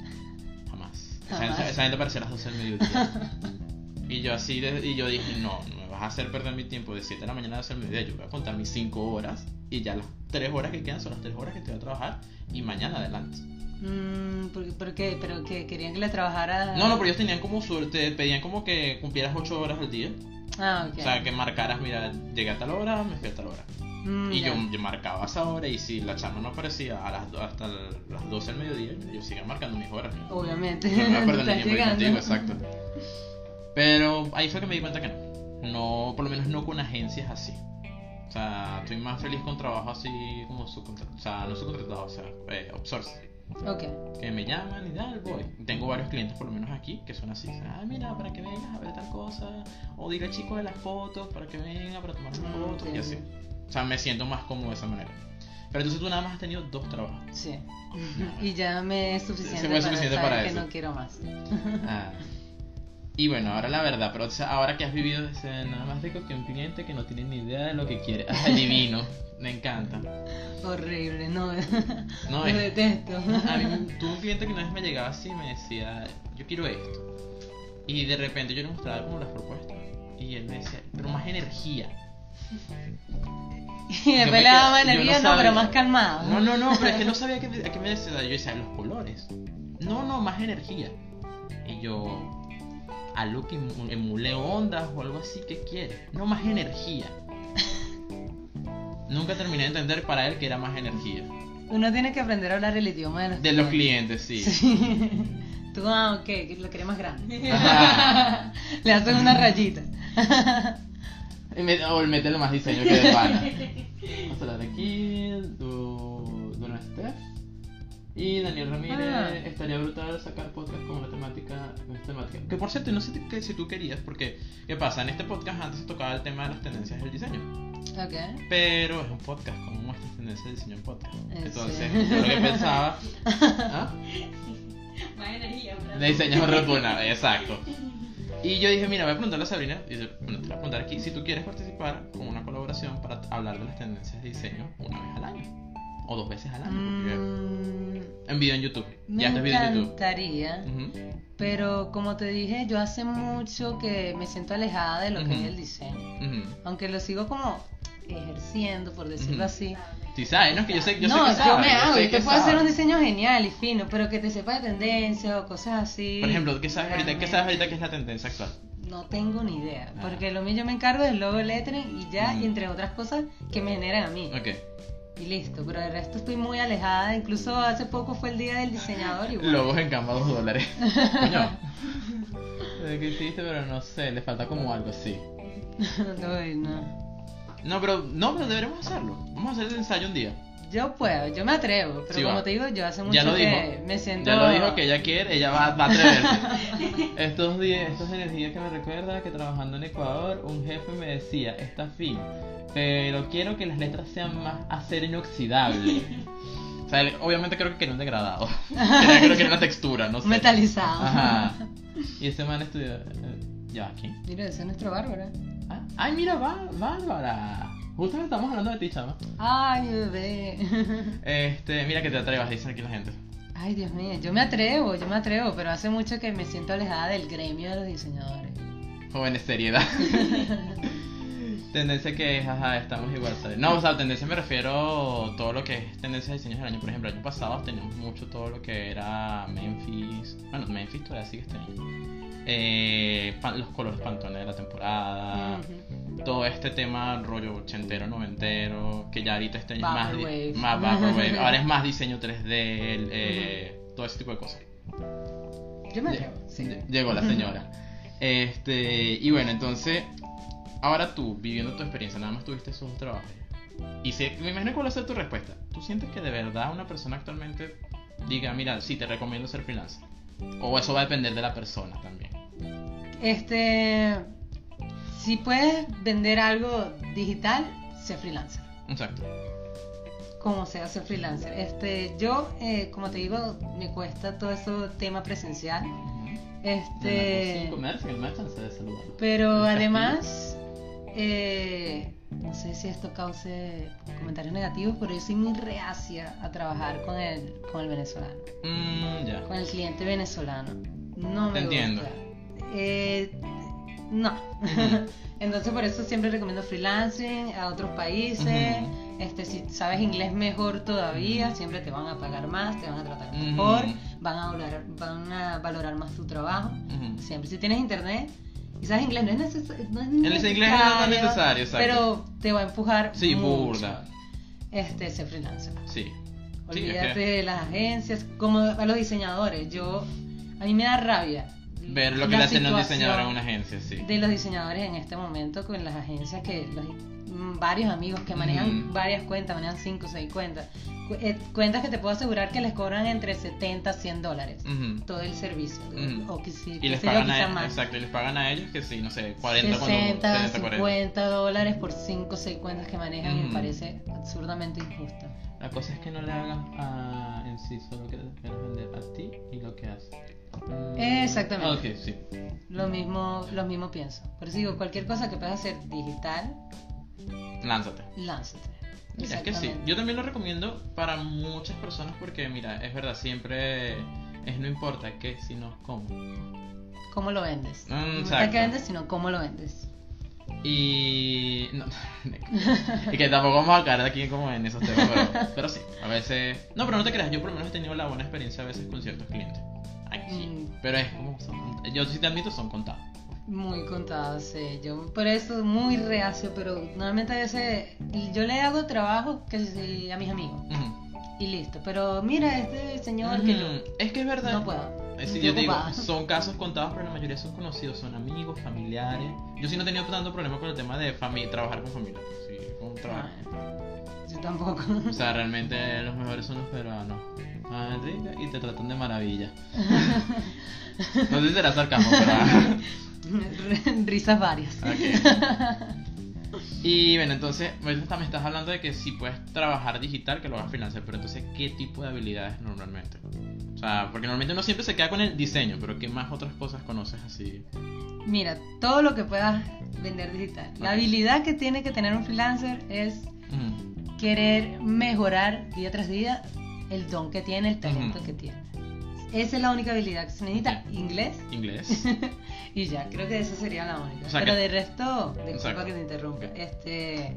Jamás. Jamás. esa- gente a las 12 del mediodía. y yo así, y yo dije, no, no vas a hacer perder mi tiempo de 7 de la mañana a 12 del mediodía, yo voy a contar mis 5 horas y ya las 3 horas que quedan son las 3 horas que estoy a trabajar y mañana adelante. Mm, ¿por, por qué? ¿Pero que querían que le trabajara? No, no, pero ellos tenían como suerte, pedían como que cumplieras 8 horas al día. Ah, ok. O sea, que marcaras, mira, llegué a tal hora, me fui a tal hora. Mm, Y yo, yo marcaba esa hora y si la chama no aparecía a las, hasta las 12 del mediodía, yo seguía marcando mis horas. No Obviamente. me voy a perder el tiempo contigo, exacto. Pero ahí fue que me di cuenta que no. No, por lo menos no con agencias así. O sea, estoy más feliz con trabajo así como subcontratado. O sea, no subcontratado, o sea, eh, outsourcing. Ok. Que me llaman y tal, voy. Tengo varios clientes, por lo menos aquí, que son así. Ah, mira, para que vengas a ver tal cosa. O dile al chico de las fotos para que venga para tomar unas Mm, fotos y así. O sea, me siento más cómodo de esa manera. Pero entonces tú nada más has tenido dos trabajos. Sí. Y ya me es suficiente, Se me es para suficiente para que eso. no quiero más. Ah. Y bueno, ahora la verdad, pero o sea, ahora que has vivido, nada más rico que un cliente que no tiene ni idea de lo que quiere. Ah, divino, me encanta. Horrible, no. No, Lo es- detesto. A mí tuve un cliente que una vez me llegaba así y me decía, yo quiero esto. Y de repente yo le mostraba como las propuestas. Y él me decía, pero más energía. Y después le daba yo energía, no pero más calmado. No, no, no, pero es que no sabía a qué, a qué me decía. Yo decía, los colores. No, no, más energía. Y yo, algo que emu- emule ondas o algo así, ¿qué quiere? No, más energía. Nunca terminé de entender para él que era más energía. Uno tiene que aprender a hablar el idioma de los De los clientes, sí. Sí. Tú, ah, ok, que lo querés más grande. Ajá. Le haces una rayita. O mételo más diseño que de pana. Vamos a hablar aquí, Steph. Y Daniel Ramírez, Ah. estaría brutal sacar podcast con una temática, una temática. Que por cierto, no sé que- si tú querías, porque, ¿qué pasa? En este podcast antes se tocaba el tema de las tendencias del diseño. Ok. Pero es un podcast, como muestras tendencias de diseño en podcast. Eh, Entonces, sí. yo lo que pensaba. ¿Ah? Más energía, ¿verdad? De diseño exacto. Y yo dije, mira, voy a preguntarle a Sabrina, y yo, bueno, te voy a preguntar aquí, si tú quieres participar con una colaboración para hablar de las tendencias de diseño una vez al año. O dos veces al año, Mm, en video en YouTube. me ya video en YouTube. encantaría, Ujú. pero como te dije, yo hace mucho que me siento alejada de lo que Ujú. es el diseño. Ujú. Aunque lo sigo como ejerciendo, por decirlo así. Sí, sabes, ¿no? Es que yo sé, yo no, sé que yo sabes, me yo hago, sé y te que puedo hacer un diseño genial y fino, pero que te sepa de tendencia o cosas así. Por ejemplo, ¿qué sabes ahorita? ¿Qué sabes ahorita que es la tendencia actual? No tengo ni idea, Ah. porque lo mío yo me encargo del logo, lettering y ya, y entre otras cosas que me generan a mí. Ok. Y listo, pero el resto estoy muy alejada, incluso hace poco fue el día del diseñador y bueno. Logos en Canva, dos dólares. Coño. Eh, ¿Qué hiciste? Pero no sé, le falta como algo así. No. No, pero, no, pero deberemos hacerlo. Vamos a hacer el ensayo un día. Yo puedo, yo me atrevo, pero Sí, como va. te digo, yo hace mucho Ya lo que dijo. me siento... Ya lo dijo que ella quiere, ella va, va a atreverse. Estos días, estas energías que me recuerda que trabajando en Ecuador, un jefe me decía, está fin, pero quiero que las letras sean más acero inoxidable. O sea, obviamente creo que quería un degradado. Quería, creo que era una textura, no sé. Metalizado. Ajá. Y ese man estudió. eh, ¿Ya quién? Mira, esa es nuestra Bárbara. Ah, Ay, mira, Bá- Bárbara. Justo estamos hablando de ti, chama. Ay, bebé. Este, mira que te atrevas, dicen aquí la gente. Ay, Dios mío, yo me atrevo, yo me atrevo, pero hace mucho que me siento alejada del gremio de los diseñadores. Jóvenes, seriedad. tendencia que es, ajá, estamos igual, ¿sabes? No, o sea, tendencia me refiero a todo lo que es tendencia de diseños del año. Por ejemplo, el año pasado teníamos mucho todo lo que era Memphis. Bueno, Memphis todavía sigue este año. Eh, los colores pantones de la temporada. Todo este tema rollo ochentero, noventero, que ya ahorita este es más, más vaporwave. Ahora es más diseño 3D, el, eh, todo ese tipo de cosas. Yo me atrevo, sí. lle- Llegó la señora. Este, y bueno, entonces, ahora tú, viviendo tu experiencia, nada más tuviste esos dos trabajos. Y si, me imagino cuál va a ser tu respuesta. ¿Tú sientes que de verdad una persona actualmente diga, mira, sí, te recomiendo ser freelancer? O eso va a depender de la persona también. Este, si puedes vender algo digital, sé freelancer. Exacto. Como sea, sé freelancer. Este, yo, eh, como te digo, me cuesta todo eso tema presencial. Este, Sin comercio, el merchant se debe saludar. pero además, eh, no sé si esto cause comentarios negativos, pero yo soy muy reacia a trabajar con el, con el venezolano. Mm, ya. con el cliente venezolano. No me Te entiendo. gusta. Eh, no. Entonces por eso siempre recomiendo freelancing a otros países. Este, si sabes inglés mejor todavía, siempre te van a pagar más, te van a tratar mejor, van a valorar, van a valorar más tu trabajo. Siempre si tienes internet y sabes inglés no es, neces- no es El inglés no es tan necesario, exacto. pero te va a empujar Sí, mucho. burda. Este, ser freelancer. Sí. Olvídate de las agencias, como a los diseñadores. Yo, a mí me da rabia ver lo que la le hacen a un diseñador en una agencia, sí. de los diseñadores en este momento con las agencias que los- mm, varios amigos que manejan Ujú. varias cuentas, manejan 5 o 6 cuentas. Cu- eh, cuentas que te puedo asegurar que les cobran entre 70 a 100 dólares Ujú. todo el servicio. Ujú. O que sí, Y les pagan a ellos, más. exacto, y les pagan a ellos que sí, no sé, 40 cuando 60, 70, 40. 50 dólares por 5 o 6 cuentas que manejan Ujú. me parece absurdamente injusto. La cosa es que no le hagas a, en sí solo que quieres vender a ti y lo que haces. Exactamente. Ok, sí. Lo mismo, lo mismo pienso. Por eso digo, cualquier cosa que puedas hacer digital, Lánzate. lánzate. Mira, es que sí. Yo también lo recomiendo para muchas personas porque, mira, es verdad, siempre es no importa qué, sino cómo. ¿Cómo lo vendes? Mm, no importa exacto. qué vendes, sino cómo lo vendes. Y. No, y que tampoco vamos a caer aquí como en esos temas, pero, pero sí, a veces. No, pero no te creas, yo por lo menos he tenido la buena experiencia a veces con ciertos clientes. Sí. Mm. Pero es como. son- yo sí te admito, son contados. Muy contado, sí. Yo por eso muy reacio, pero normalmente a veces yo le hago trabajo que a mis amigos y listo. Pero mira, este señor que Ujú. Es que es verdad. no, no puedo. Sí, Estoy yo digo, son casos contados, pero la mayoría son conocidos, son amigos, familiares. Yo sí no he tenido tanto problema con el tema de familia, trabajar con familia. Sí, con trabajo. Yo tampoco. O sea, realmente los mejores son los peruanos. Ah, rica, y te tratan de maravilla. No sé si será sarcasmo, pero. ah. Risas varias. Ok. Y bueno, entonces, ahorita me estás hablando de que si puedes trabajar digital, que lo hagas freelancer, pero entonces, ¿qué tipo de habilidades normalmente? O sea, porque normalmente uno siempre se queda con el diseño, pero ¿qué más otras cosas conoces así? Mira, todo lo que puedas vender digital. La Ok. habilidad que tiene que tener un freelancer es querer mejorar día tras día el don que tiene, el talento que tiene. Esa es la única habilidad que se necesita. Inglés Inglés. y ya, creo que esa sería la única. O sea Pero que- de resto, disculpa Exacto. que te interrumpa, este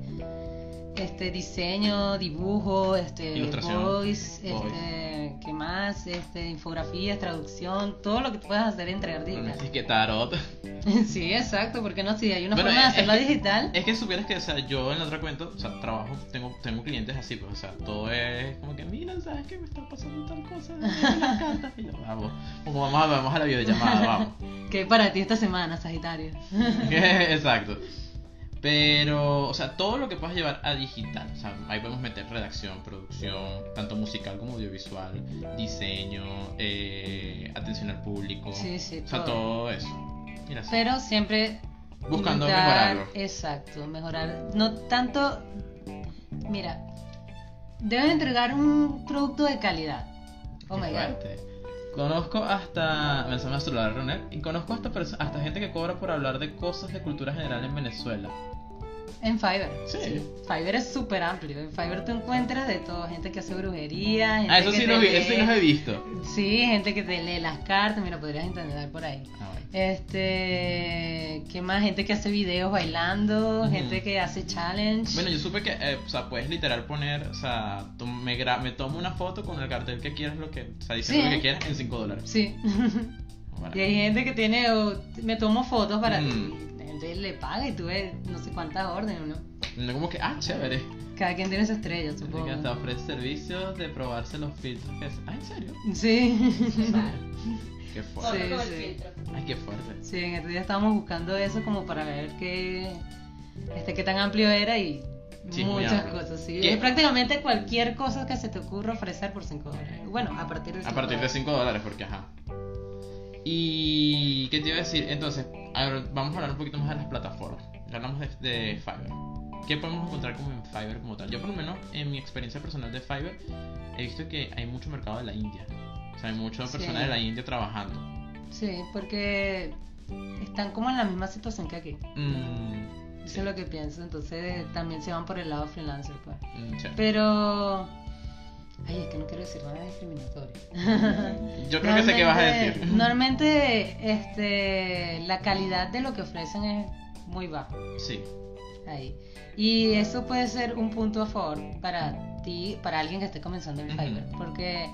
este diseño, dibujo, este voice, voice. este qué más, este infografías, traducción, todo lo que puedas hacer Realmente digital. es que tarot. sí, exacto, porque no si hay una Bueno, forma de que- digital. Es que supieras que, o sea, yo en la otra cuenta, o sea, trabajo, tengo, tengo clientes así, pues, o sea, todo es como que, mira, ¿sabes qué? Me está pasando tal cosa, en las cartas, y yo, vamos, como vamos a, vamos a la videollamada, vamos. Que para ti esta semana, Sagitario. Exacto. Pero, o sea, todo lo que puedas llevar a digital. O sea, ahí podemos meter redacción, producción, tanto musical como audiovisual, diseño, eh, atención al público. Sí, sí, O sea, todo. todo eso. Mira, sí. Pero siempre Buscando intentar- mejorarlo. Exacto, mejorar. No tanto. Mira, debes entregar un producto de calidad. Oh Qué my god. fuerte. Conozco hasta. Me suena a celular, Ronel. Y conozco hasta, hasta gente que cobra por hablar de cosas de cultura general en Venezuela. En Fiverr. Sí. Fiverr es súper amplio. En Fiverr tú encuentras de todo. Gente que hace brujería. Gente Ah, eso que sí, vi- lee- eso sí los he visto. Sí, gente que te lee las cartas. Mira, podrías intentar por ahí. Ah, bueno. Este, ¿qué más? Gente que hace videos bailando, gente que hace challenge. Bueno, yo supe que, eh, o sea, puedes literal poner, o sea, me, gra- me tomo una foto con el cartel que quieras, lo que, o sea, diciendo Sí. lo que quieras en 5 dólares. Sí. Bueno. y hay gente que tiene, o, me tomo fotos para Mm. ti. Gente le paga y tú ves no sé cuántas órdenes, ¿no? No como que, ah, chévere. Cada quien tiene su estrella, supongo. que hasta ofrece servicios de probarse los filtros. que es- Ah, ¿en serio? Sí. Qué fuerte. Sí, el sí. Ay, qué fuerte. Sí, en estos días estábamos buscando eso como para ver qué, este, qué tan amplio era y Sí, muchas cosas. Sí. ¿Qué? Es prácticamente cualquier cosa que se te ocurra ofrecer por 5 dólares. Bueno, a partir de A 5 partir de dólares. 5 dólares, porque ajá. Y. ¿Qué te iba a decir? Entonces, a ver, vamos a hablar un poquito más de las plataformas. Ya hablamos de, de Fiverr. ¿Qué podemos encontrar como en Fiverr como tal? Yo, por lo menos, en mi experiencia personal de Fiverr, he visto que hay mucho mercado de la India. O sea, hay muchas Sí. personas de la India trabajando. Sí, porque están como en la misma situación que aquí. Mm, Eso es lo que pienso. Entonces también se van por el lado freelancer, pues. mm. Pero. Ay, es que no quiero decir nada discriminatorio. Yo creo que sé qué vas a decir. Normalmente, este, la calidad de lo que ofrecen es muy baja. Sí. Ahí. Y eso puede ser un punto a favor para ti, para alguien que esté comenzando en. Fiverr. Porque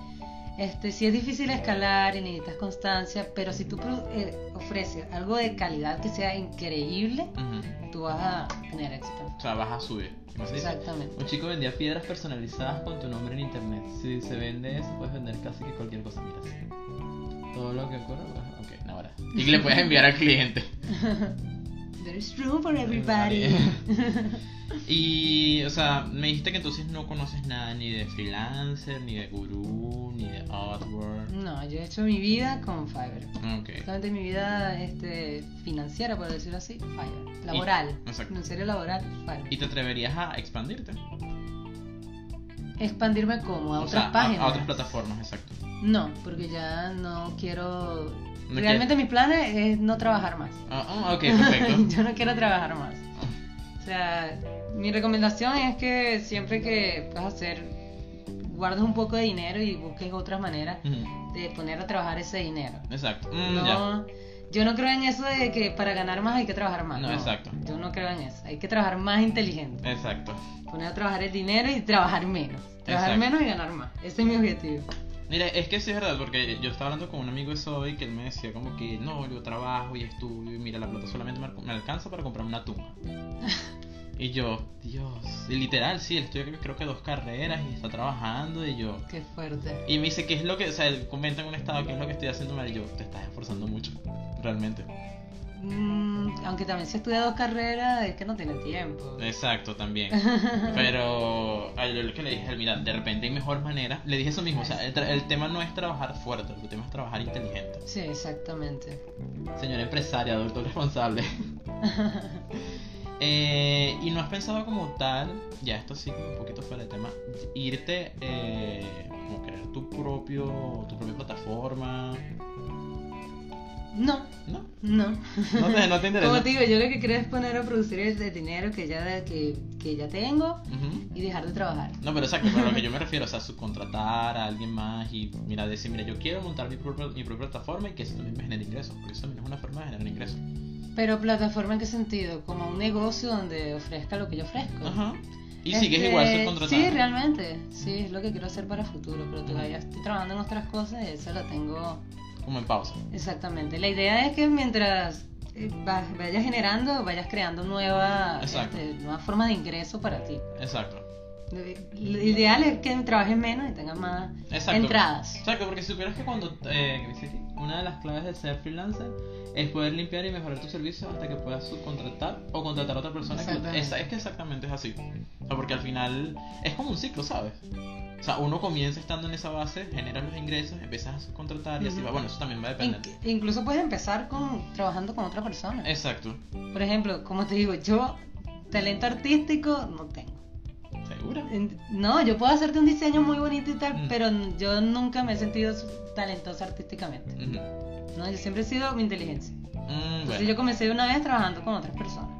este, si es difícil escalar y necesitas constancia, pero si tú eh, ofreces algo de calidad que sea increíble, Ujú. tú vas a tener éxito. O sea, vas a subir. Exactamente. Un chico vendía piedras personalizadas con tu nombre en internet. Si se vende eso, puedes vender casi que cualquier cosa. Mira, sí. Todo lo que ocurra, pues, ok, ahora. Y le puedes enviar al cliente. There's room for everybody. y, o sea, me dijiste que entonces no conoces nada ni de freelancer, ni de gurú, ni de Upwork. No, yo he hecho mi vida con Fiverr. Ok. Solamente mi vida este, financiera, por decirlo así, Fiverr. Laboral. exacto. En serio, laboral, Fiverr. ¿Y te atreverías a expandirte? Expandirme como a O otras sea, a- páginas. A, otras plataformas, exacto. No, porque ya no quiero. Realmente mi plan es, no trabajar más. Ah, ah, ok, perfecto. yo no quiero trabajar más. O sea, mi recomendación es que siempre que a hacer, guardes un poco de dinero y busques otras maneras de poner a trabajar ese dinero. Exacto. Mm, ya. No, yo no creo en eso de que para ganar más hay que trabajar más. No, exacto. Yo no creo en eso. Hay que trabajar más inteligente. Exacto. Poner a trabajar el dinero y trabajar menos. Trabajar Exacto. menos y ganar más. Ese es mi objetivo. Mira, es que sí es verdad, porque yo estaba hablando con un amigo de Soy que él me decía como que no, yo trabajo y estudio y mira, la plata solamente me, alcanza para comprarme una tumba. y yo, Dios, y literal, sí, él estudia creo que dos carreras y está trabajando y yo... Qué fuerte. Y me dice, ¿qué es lo que, o sea, él comenta en un estado, ¿qué es lo que estoy haciendo mal? Y yo, te estás esforzando mucho, realmente. Mm, aunque también si estudia dos carreras, es que no tiene tiempo. Exacto, también. Pero a lo que le dije, mira, de repente hay mejor manera. Le dije eso mismo, o sea, el, tema no es trabajar fuerte, el tema es trabajar inteligente. Sí, exactamente. Señor empresario, adulto responsable. Eh, y no has pensado como tal, ya esto sí un poquito fuera de tema, irte eh, como crear tu propio, tu propia plataforma, No, ¿no? no. No te, no te interesa. Como te digo, yo lo que quiero es poner a producir el, el dinero que ya, que, que ya tengo y dejar de trabajar. No, pero exacto, pero a lo que yo me refiero, o sea, subcontratar a alguien más y, mira, decir, mira, yo quiero montar mi propia, mi propia plataforma y que eso también me genere ingresos, porque eso también es una forma de generar ingresos. Pero plataforma en qué sentido? Como un negocio donde ofrezca lo que yo ofrezco. Ajá. Y Este, sigues igual subcontratando. Sí, realmente. Sí, es lo que quiero hacer para futuro. Pero todavía estoy trabajando en otras cosas y eso lo tengo Como en pausa. exactamente. La idea es que mientras eh, va- vayas generando, vayas creando Exacto. este, nuevas formas de ingreso para ti. Exacto. Lo ideal es que trabajes menos y tengas más Exacto. entradas. Exacto, porque si supieras que cuando, eh, una de las claves de ser freelancer es poder limpiar y mejorar tu servicio hasta que puedas subcontratar o contratar a otra persona. Que esa- es que exactamente es así. O sea, porque al final es como un ciclo, ¿sabes? O sea, uno comienza estando en esa base, generas los ingresos, empiezas a subcontratar y así va. Bueno, eso también va a depender. Inc- incluso puedes empezar con trabajando con otra persona. Exacto. Por ejemplo, como te digo, yo talento artístico no tengo. ¿Segura? No, yo puedo hacerte un diseño muy bonito y tal, Mm. pero yo nunca me he sentido talentosa artísticamente. No, yo siempre he sido mi inteligencia. Mm, Entonces bueno. yo comencé una vez trabajando con otras personas.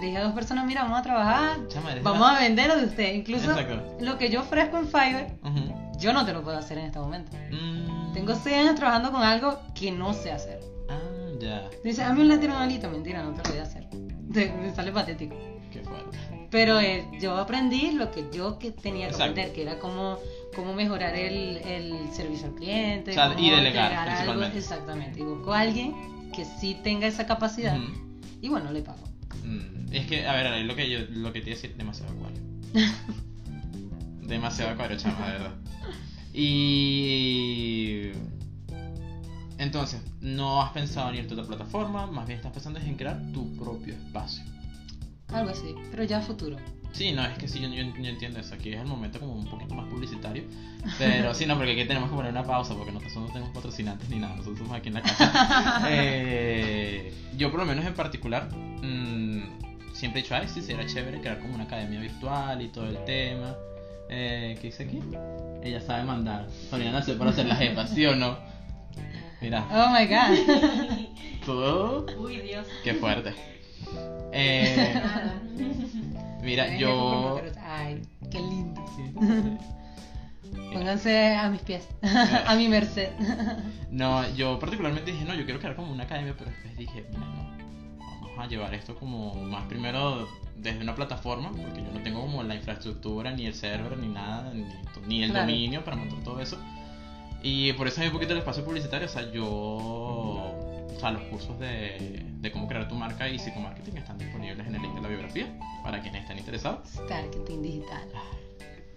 Le dije a dos personas, mira, vamos a trabajar, Chama, vamos la- a vender lo de usted. Incluso Exacto. lo que yo ofrezco en Fiverr, Ujú. yo no te lo puedo hacer en este momento. Mm. Tengo seis años trabajando con algo que no sé hacer. Ah, ya. Dice, hazme un latinomalito, mentira, no te lo voy a hacer. Me sale patético. Qué fuerte. Pero eh, yo aprendí lo que yo que tenía que Exacto. aprender, que era cómo, cómo mejorar el, el servicio al cliente. O sea, cómo y delegar, algo. Exactamente. Y busco a alguien que sí tenga esa capacidad Ujú. y bueno, le pago. Mm, Es que, a ver, es lo que yo lo que te iba a decir, demasiado acuario. demasiado acuario, chama, de verdad. Y. Entonces, no has pensado en irte a otra plataforma, más bien estás pensando en crear tu propio espacio. Algo así, pero ya a futuro. Sí, no, es que sí, yo, yo- yo entiendo eso. Aquí es el momento como un poquito más publicitario. Pero sí, no, porque aquí tenemos que poner una pausa porque nosotros no tenemos patrocinantes ni nada. Nosotros somos aquí en la casa. Eh, yo, por lo menos en particular, mm, siempre he dicho, ay, sí, sería chévere crear como una academia virtual y todo el tema. Eh, ¿Qué dice aquí? Ella sabe mandar. Sonia nació para ser la jefa, ¿sí o no? Mira, Oh my god. todo. Uy, Dios. Qué fuerte. Eh, Mira, yo. Ay, qué lindo. Sí. Pónganse a mis pies, a mi merced. No, yo particularmente dije, no, yo quiero crear como una academia, pero después dije, mira, no, vamos a llevar esto como más primero desde una plataforma, porque yo no tengo como la infraestructura, ni el server, ni nada, ni, ni el Claro. dominio para montar todo eso. Y por eso hay un poquito el espacio publicitario, o sea, yo, o sea, los cursos de, de cómo crear tu marca y psicomarketing están disponibles en el link de la biografía, para quienes estén interesados. Marketing digital.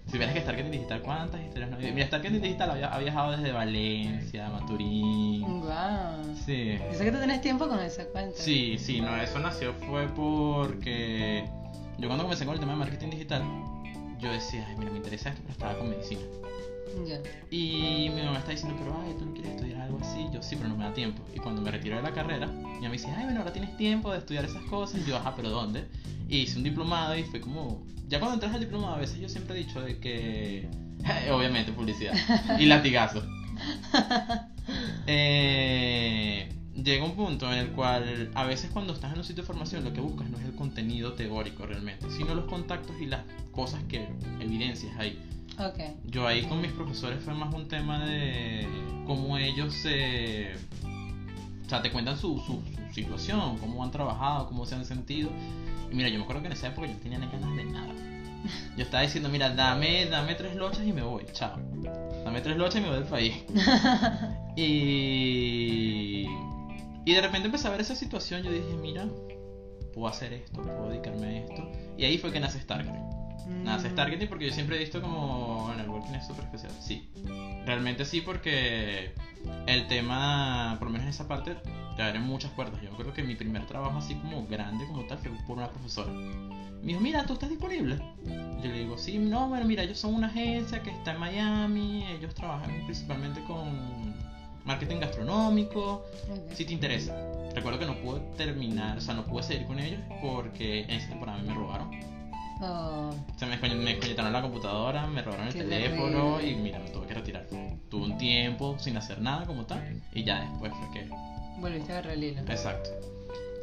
Si vieras que Starketing Digital, ¿cuántas historias no hay? Mira, Starketing Digital ha viajado desde Valencia, Maturín. Wow. Sí. Yo sé que tú tenés tiempo con esa cuenta. Sí, sí, no, eso nació fue porque yo cuando comencé con el tema de marketing digital, yo decía, ay, mira, me interesa esto, pero estaba con medicina. Y mi mamá está diciendo, pero ay, tú no quieres estudiar algo así. Yo sí, pero no me da tiempo. Y cuando me retiro de la carrera, mi mamá me dice, ay, bueno, ahora tienes tiempo de estudiar esas cosas. Y yo, ajá, pero ¿dónde? Y hice un diplomado y fue como. Ya cuando entras al diplomado, a veces yo siempre he dicho de que. Obviamente, publicidad. Y latigazo. Eh, llega un punto en el cual a veces cuando estás en un sitio de formación lo que buscas no es el contenido teórico realmente, sino los contactos y las cosas que evidencias ahí. Ok. Yo ahí con mis profesores fue más un tema de cómo ellos se... O sea, te cuentan su, su, su situación, cómo han trabajado, cómo se han sentido. Y mira, yo me acuerdo que en esa época yo no tenía ni ganas de nada. Yo estaba diciendo, mira, dame, dame tres lochas y me voy, chao. Dame tres lochas y me voy del país. y... Y de repente empecé a ver esa situación, yo dije, mira, puedo hacer esto, puedo dedicarme a esto. Y ahí fue que nace Stargate. Nace Mm. Stargeting porque yo siempre he visto como, bueno, el working es súper especial. Sí, realmente sí porque el tema, por lo menos en esa parte, te abre muchas puertas. Yo me acuerdo que mi primer trabajo así como grande como tal fue por una profesora. Me dijo, mira, ¿tú estás disponible? Yo le digo, sí, no, bueno, mira, ellos son una agencia que está en Miami, ellos trabajan principalmente con marketing gastronómico, si te interesa. Recuerdo que no pude terminar, o sea, no pude seguir con ellos porque en esa temporada me robaron. Oh, Se me, me desconectaron la computadora, me robaron el Qué teléfono terrible. y mira, me tuve que retirar. Tuve un tiempo sin hacer nada como tal y ya después fue que... volviste a agarrar el hilo. Exacto.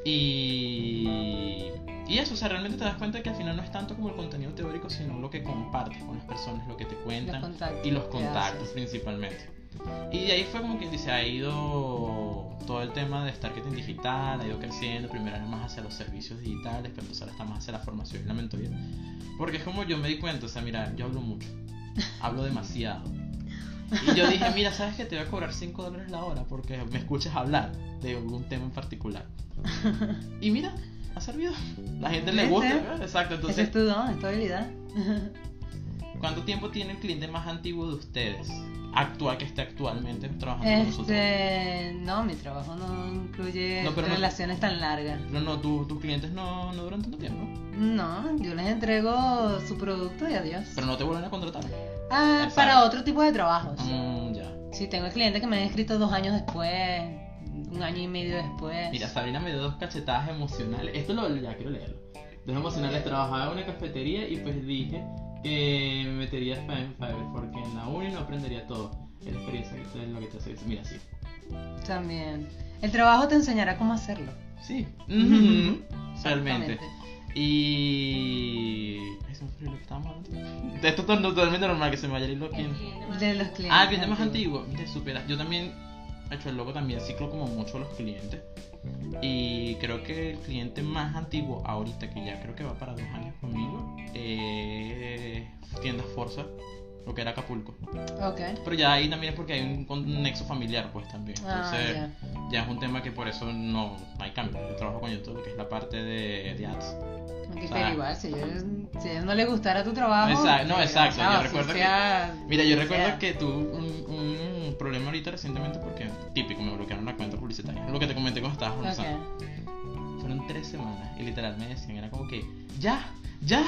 Y... Y eso, o sea, realmente te das cuenta que al final no es tanto como el contenido teórico, sino lo que compartes con las personas, lo que te cuentan Los y los contactos principalmente. Y de ahí fue como quien dice, ha ido todo el tema de marketing digital, ha ido creciendo, primero era más hacia los servicios digitales, pero ahora está más hacia la formación y la mentoría. Porque es como yo me di cuenta, o sea, mira, yo hablo mucho, hablo demasiado. Y yo dije, mira, ¿sabes qué? Te voy a cobrar 5 dólares la hora porque me escuchas hablar de algún tema en particular. Y mira, ha servido. La gente le gusta. ¿verdad? Exacto. Entonces, es tu don, es tu habilidad. ¿cuánto tiempo tiene el cliente más antiguo de ustedes? Actual que esté actualmente trabajando con nosotros? Este, no, mi trabajo no incluye No, pero no- relaciones tan largas. No, no, tu- tus clientes no, no duran tanto tiempo. No, yo les entrego su producto y adiós. Pero no te vuelven a contratar. Ah, para otro tipo de trabajos. Mm, ya. Sí, tengo clientes que me han escrito dos años después, un año y medio después. Mira, Sabrina me dio dos cachetadas emocionales. Esto lo ya quiero leerlo. Dos emocionales. Trabajaba en una cafetería y pues dije que me metería en Fiverr porque en la uni no aprendería todo. Es la experiencia que esto es lo que te hace. Mira, sí. También. El trabajo te enseñará cómo hacerlo. Sí. Ujú. Realmente. Exactamente. Y. Me fue lo que estábamos hablando. Esto es totalmente normal que se me vaya el hilo aquí. El De los clientes. Ah, cliente más antiguo. Mira, supera. Yo también, he hecho el loco también ciclo como mucho a los clientes. Y creo que el cliente más antiguo ahorita, que ya creo que va para dos años conmigo, eh, tiendas Forza, lo que era Acapulco. Ok. Pero ya ahí también es porque hay un, un nexo familiar, pues también. Ah, Entonces, ya. ya es un tema que por eso no, no hay cambio. Yo trabajo con lo que es la parte de, de ads. O sea- igual, si a ellos, si a no les gustara tu trabajo. Exacto, no, mira, exacto, yo recuerdo que- sea- Mira, yo sea. recuerdo que tuve un, un problema ahorita recientemente porque, típico, me bloquearon la cuenta publicitaria. Lo que te comenté cuando estabas conversando. Ok. Fueron tres semanas y literal me decían, era como que, ya, ya,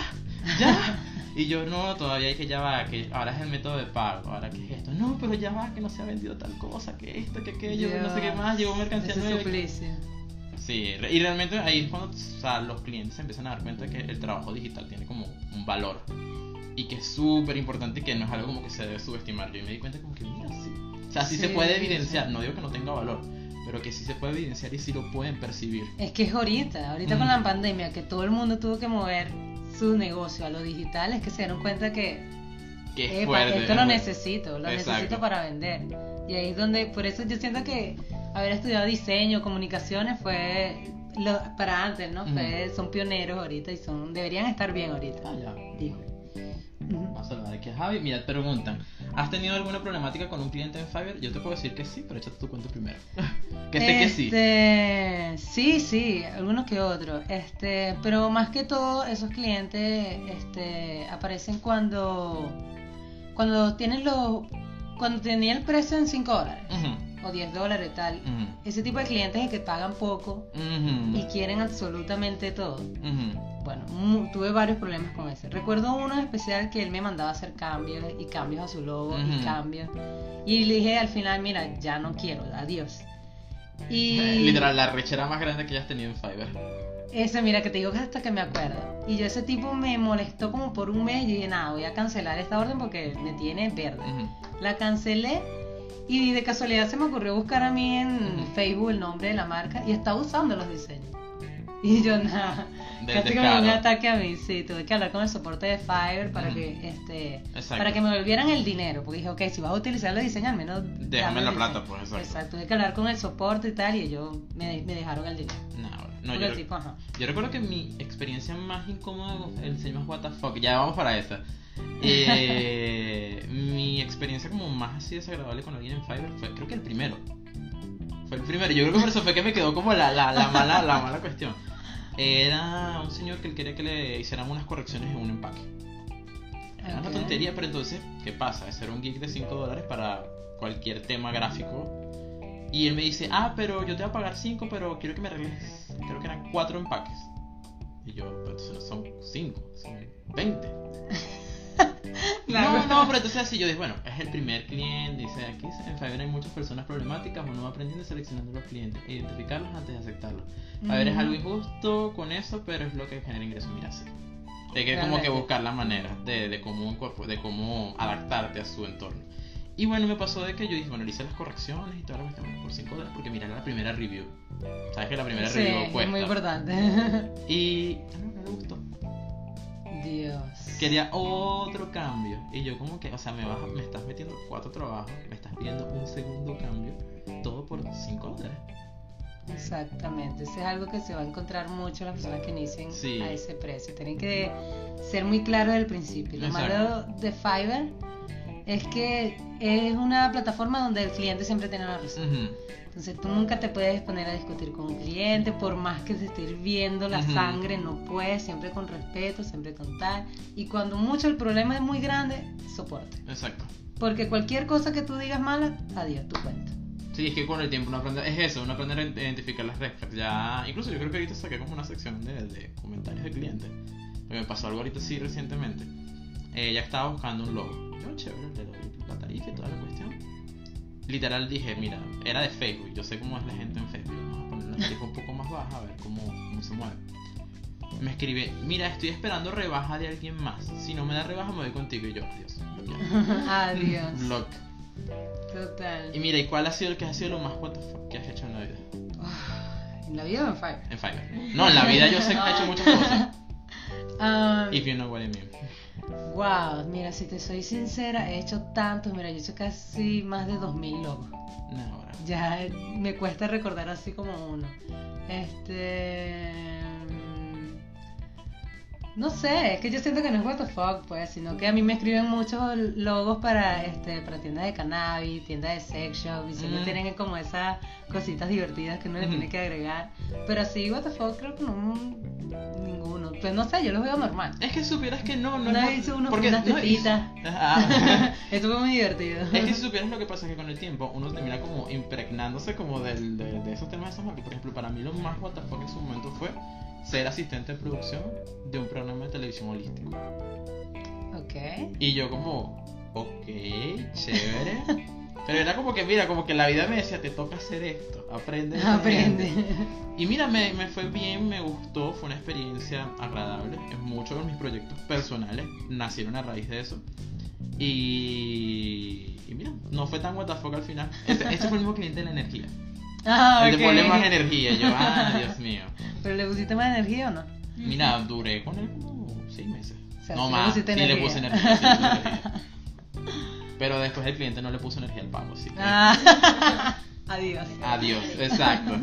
ya. y yo, no, todavía que ya va, que ahora es el método de pago, ahora que es esto. No, pero ya va, que no se ha vendido tal cosa, que esto, que aquello, que no sé qué más, llegó mercancía nueva. suplicio. Sí, y realmente ahí es cuando o sea, los clientes se empiezan a dar cuenta de que el trabajo digital tiene como un valor y que es súper importante y que no es algo como que se debe subestimar. Yo me di cuenta como que, mira, sí. O sea, sí, se puede evidenciar, no digo que no tenga valor, pero que sí se puede evidenciar y sí lo pueden percibir. Es que es ahorita, ahorita Mm. con la pandemia, que todo el mundo tuvo que mover su negocio a lo digital, es que se dieron cuenta que Que es Epa, fuerte. esto es lo muy- necesito, lo Exacto. necesito para vender. Y ahí es donde, por eso yo siento que haber estudiado diseño, comunicaciones fue lo, para antes, ¿no? Fue- son pioneros ahorita y son deberían estar bien ahorita. Ah, ya. Digo. Vamos a saludar aquí a Javi. Mira, preguntan, ¿has tenido alguna problemática con un cliente en Fiverr? Yo te puedo decir que sí, pero échate tu cuento primero. que sé que sí. Este, sí, sí, algunos que otros. Este, pero más que todo, esos clientes este, aparecen cuando, cuando tienen los, cuando tenía el precio en 5 dólares Ujú, o 10 dólares tal. ujú, Ese tipo de clientes es que pagan poco ujú, y quieren absolutamente todo. ujú. Bueno, mu- tuve varios problemas con ese. Recuerdo uno en especial que él me mandaba hacer cambios y cambios a su logo y cambios. Y le dije al final, mira, ya no quiero, adiós. Y Literal, la rechera más grande que hayas tenido en Fiverr. ese, mira, que te digo que hasta que me acuerdo. Y yo ese tipo me molestó como por un mes y dije, nada, voy a cancelar esta orden porque me tiene verde. La cancelé y de casualidad se me ocurrió buscar a mí en. Facebook el nombre de la marca y estaba usando los diseños. Y yo nada, casi que me dio un ataque a mí, sí, tuve que hablar con el soporte de Fiverr para que este Exacto. para que me volvieran el dinero, porque dije, ok, si vas a utilizar los diseños, al menos Déjame la plata, diseño". pues, exacto. tuve que hablar con el soporte y tal y ellos me, me dejaron el dinero. No, no, yo, el tipo, ajá. yo recuerdo que mi experiencia más incómoda el diseño más what the fuck, ya vamos para esa. Eh, mi experiencia como más así desagradable con alguien en Fiverr fue creo que el primero. Fue el primero. Yo creo que por eso fue que me quedó como la, la, la mala, la mala cuestión. Era un señor que él quería que le hicieran unas correcciones en un empaque. Era una tontería, pero entonces, ¿qué pasa? Ese era un geek de 5 dólares para cualquier tema gráfico. Y él me dice, ah, pero yo te voy a pagar 5, pero quiero que me arregles, creo que eran 4 empaques. Y yo, pero son 5, son 20. No, no, pero entonces así yo dije, bueno, es el primer cliente, dice, aquí en Fiverr hay muchas personas problemáticas, uno va aprendiendo seleccionando los clientes, identificarlos antes de aceptarlos. Fiverr es Ujú. algo injusto con eso, pero es lo que genera ingresos, mira, sí. Hay que como que buscar la manera de, de, cómo, de cómo adaptarte a su entorno. Y bueno, me pasó de que yo dije, bueno, le hice las correcciones y toda la cuestión por 5 dólares porque mira, la primera review. Sabes que la primera Sí, review es cuesta. muy importante. Y no, no le gustó. Dios. Quería otro cambio. Y yo como que, o sea, me, vas, me estás metiendo cuatro trabajos, me estás pidiendo un segundo cambio, todo por 5 dólares. Exactamente, eso es algo que se va a encontrar mucho las personas que inician Sí. a ese precio. Tienen que ser muy claros desde el principio. Lo malo de Fiverr es que es una plataforma donde el cliente siempre tiene la razón. Ujú. Entonces tú nunca te puedes poner a discutir con un cliente, por más que se esté hirviendo la Ujú. sangre, no puedes, siempre con respeto, siempre con tal. Y cuando mucho el problema es muy grande, soporte. Exacto. Porque cualquier cosa que tú digas mala, adiós, tu cuenta. Sí, es que con el tiempo uno aprende, es eso, uno aprende a identificar las red flags. Ya, incluso yo creo que ahorita saqué como una sección de, de comentarios de clientes. Porque me pasó algo ahorita sí recientemente. Ella estaba buscando un logo. Yo, chévere, le doy la tarifa y toda la cuestión. Literal dije, mira, era de Facebook, yo sé cómo es la gente en Facebook. Vamos a poner una tarifa un poco más baja a ver cómo, cómo se mueve. Me escribe, mira, estoy esperando rebaja de alguien más. Si no me da rebaja, me voy contigo. Y yo, adiós. adiós. Block. Total. Y mira, ¿y cuál ha sido el que ha sido lo más what the fuck que has hecho en la vida? Ah, ¿En la vida o en Fiverr? En Fiverr. No, en la vida yo sé que he hecho muchas cosas. Ah, If you know what I mean. Wow, mira, si te soy sincera, he hecho tantos. Mira, yo he hecho casi más de 2000 logos. No, ahora. Ya me cuesta recordar así como uno. Este. mm, No sé, es que yo siento que no es what the fuck, pues, sino que a mí me escriben muchos logos para este para tiendas de cannabis, tiendas de sex shop, y siempre Mm. tienen como esas cositas divertidas que uno le Ujú. tiene que agregar. Pero así, what the fuck, creo que no. Pues no sé, yo los veo normal. Es que supieras que no, no Una es- hice uno con porque unas no es- tetitas. Esto fue muy divertido. Es que si supieras lo que pasa es que con el tiempo uno termina como impregnándose como del, de, de esos temas de marcas. Por ejemplo, para mí lo más what the fuck en su momento fue ser asistente de producción de un programa de televisión holístico. Ok. Y yo como, ok, chévere. Pero era como que, mira, como que la vida me decía, te toca hacer esto, aprende. Aprende. gente". Y mira, me, me fue bien, me gustó, fue una experiencia agradable. Muchos de mis proyectos personales nacieron a raíz de eso. Y, y mira, no fue tan fuck al final. Ese, ese fue el mismo cliente de la energía. Ah, El ok. de ponle más energía. Yo, ah, Dios mío. ¿Pero le pusiste más energía o no? Mira, duré con él como seis meses. O sea, no sí le más, sí pusiste le puse energía. sí le puse energía. Pero después el cliente no le puso energía al pago, así que Ah, adiós. adiós, exacto.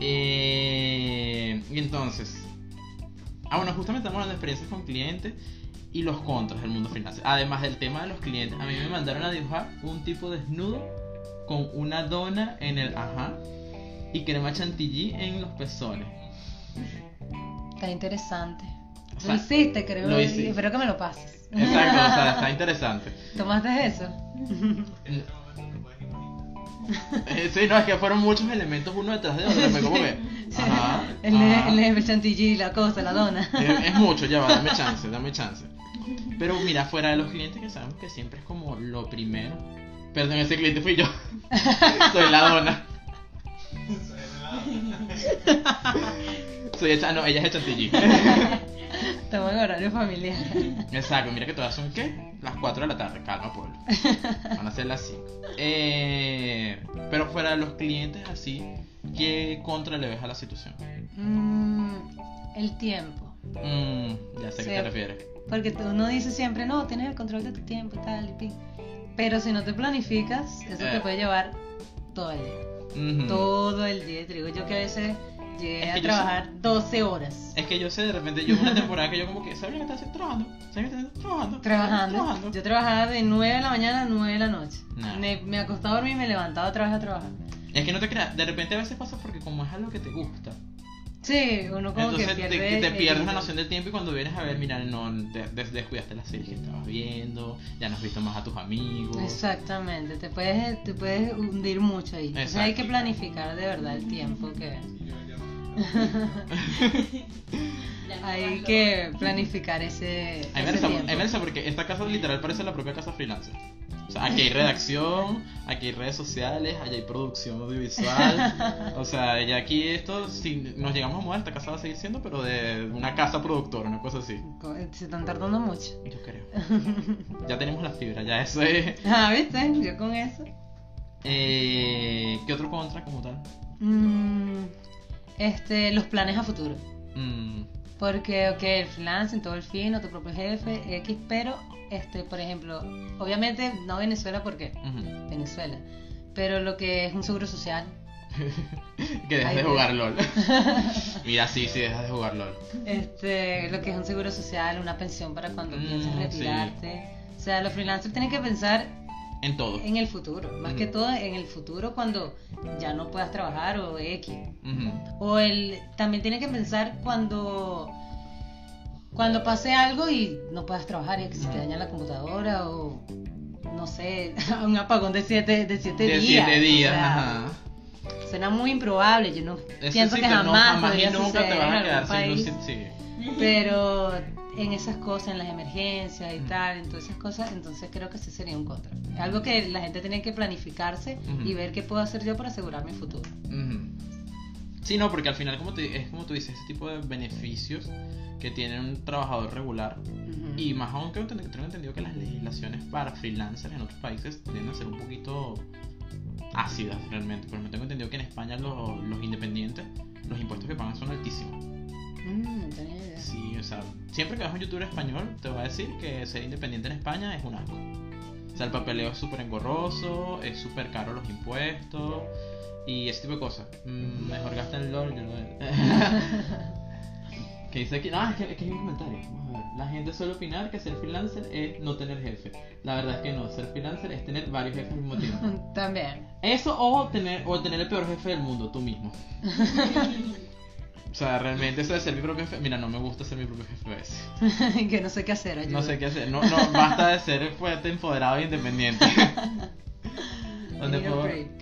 Eh, y entonces, ah bueno, justamente estamos hablando de experiencias con clientes y los contras del mundo financiero. Además del tema de los clientes, a mí me mandaron a dibujar un tipo desnudo con una dona en el ajá y crema chantilly en los pezones. Está interesante. Lo hiciste, creo. lo hice. y Espero que me lo pases. Exacto, o sea, está interesante. ¿Tomaste eso? Eh, Sí, no, es que fueron muchos elementos uno detrás de otro. Fue como que. Ajá. el, ajá. el, el chantilly, la cosa, la dona. Es, es mucho, ya va, dame chance, dame chance. Pero mira, fuera de los clientes que sabemos que siempre es como lo primero. Perdón, ese cliente fui yo. Soy la dona. Soy hecha, no, ella es el chantilly. Estamos en horario familiar. Exacto, mira que todas son ¿qué? Las 4 de la tarde, calma pueblo. Van a ser las 5. Eh, pero fuera de los clientes así, ¿qué contra le ves a la situación? Mm, el tiempo. Mm, ya sé a qué te refieres. Porque uno dice siempre, no, tienes el control de tu tiempo y tal, y pin. Pero si no te planificas, eso Eh. te puede llevar todo el día. Todo el día. Te digo yo que a veces llegué Es a que trabajar 12 horas. Es que yo sé, de repente, yo una temporada que yo como que, ¿sabes lo que estás haciendo? Trabajando. ¿Sabes lo que estás trabajando? Trabajando. Trabajando. Yo trabajaba de 9 de la mañana a 9 de la noche. Me, me acostaba a dormir y me levantaba otra vez a trabajar. Es que no te creas, de repente a veces pasa porque como es algo que te gusta, Sí, uno como entonces que te, pierde. te el pierdes la noción del tiempo y cuando vienes a ver, mira, no, te, des- descuidaste la serie que estabas viendo, ya no has visto más a tus amigos. Exactamente, te puedes, te puedes hundir mucho ahí. Entonces hay que planificar de verdad el tiempo que... hay que planificar ese, A me ese risa- a tiempo. mí me risa porque esta casa literal parece la propia casa freelancer. O sea, aquí hay redacción, aquí hay redes sociales, allá hay producción audiovisual. O sea, ya aquí esto, si nos llegamos a mudar, esta casa va a seguir siendo, pero de una casa productora, una cosa así. Se están tardando mucho. Yo creo. Ya tenemos la fibra, ya eso es. Ah, ¿viste? Yo con eso. Eh, ¿Qué otro contra como tal? Mm, este, los planes a futuro. Mm, Porque, ok, el freelancing, todo el fin, o tu propio jefe, X, pero, este, por ejemplo, obviamente no Venezuela porque ujú. Venezuela, pero lo que es un seguro social, que dejas de jugar LOL. Mira, sí, sí, dejas de jugar LOL. este, lo que es un seguro social, una pensión para cuando Mm, sí. retirarte. O sea, los freelancers tienen que pensar En todo. en el futuro, más Mm. que todo en el futuro cuando ya no puedas trabajar o X. O el también tiene que pensar cuando cuando pase algo y no puedas trabajar y que se te daña la computadora o no no sé, un apagón de siete, de siete De días. siete días, o sea, ajá. Suena muy improbable, yo no Eso pienso sí que no, jamás, jamás y podría nunca suceder te vas a quedar sin país. luz. Sí. Pero en esas cosas, en las emergencias y Ujú. tal, en todas esas cosas, entonces creo que sí sería un contra. Algo que la gente tiene que planificarse y ver qué puedo hacer yo para asegurar mi futuro. Ujú. Sí, no, porque al final, como te, es como tú dices, ese tipo de beneficios que tiene un trabajador regular. Y más aún que tengo tengo entendido que las legislaciones para freelancers en otros países tienden a ser un poquito ácidas realmente. Pero me tengo entendido que en España los, los independientes, los impuestos que pagan son altísimos. Mm, no tenía idea. Sí, o sea, siempre que vas a un youtuber español, te va a decir que ser independiente en España es un asco. O sea, el papeleo es súper engorroso, es súper caro los impuestos y ese tipo de cosas. Mm, mejor gasta en LOL. Yo lo que dice aquí, ah, es que, es que hay un comentario. Vamos a ver. La gente suele opinar que ser freelancer es no tener jefe. La verdad es que no, ser freelancer es tener varios jefes al mismo tiempo. También. Eso o tener, o tener el peor jefe del mundo, tú mismo. O sea, realmente eso de ser mi propio jefe. Mira, no me gusta ser mi propio jefe a veces. que no sé qué hacer. ayuda. No sé qué hacer. No, no, basta de ser fuerte, empoderado e independiente. a puedo,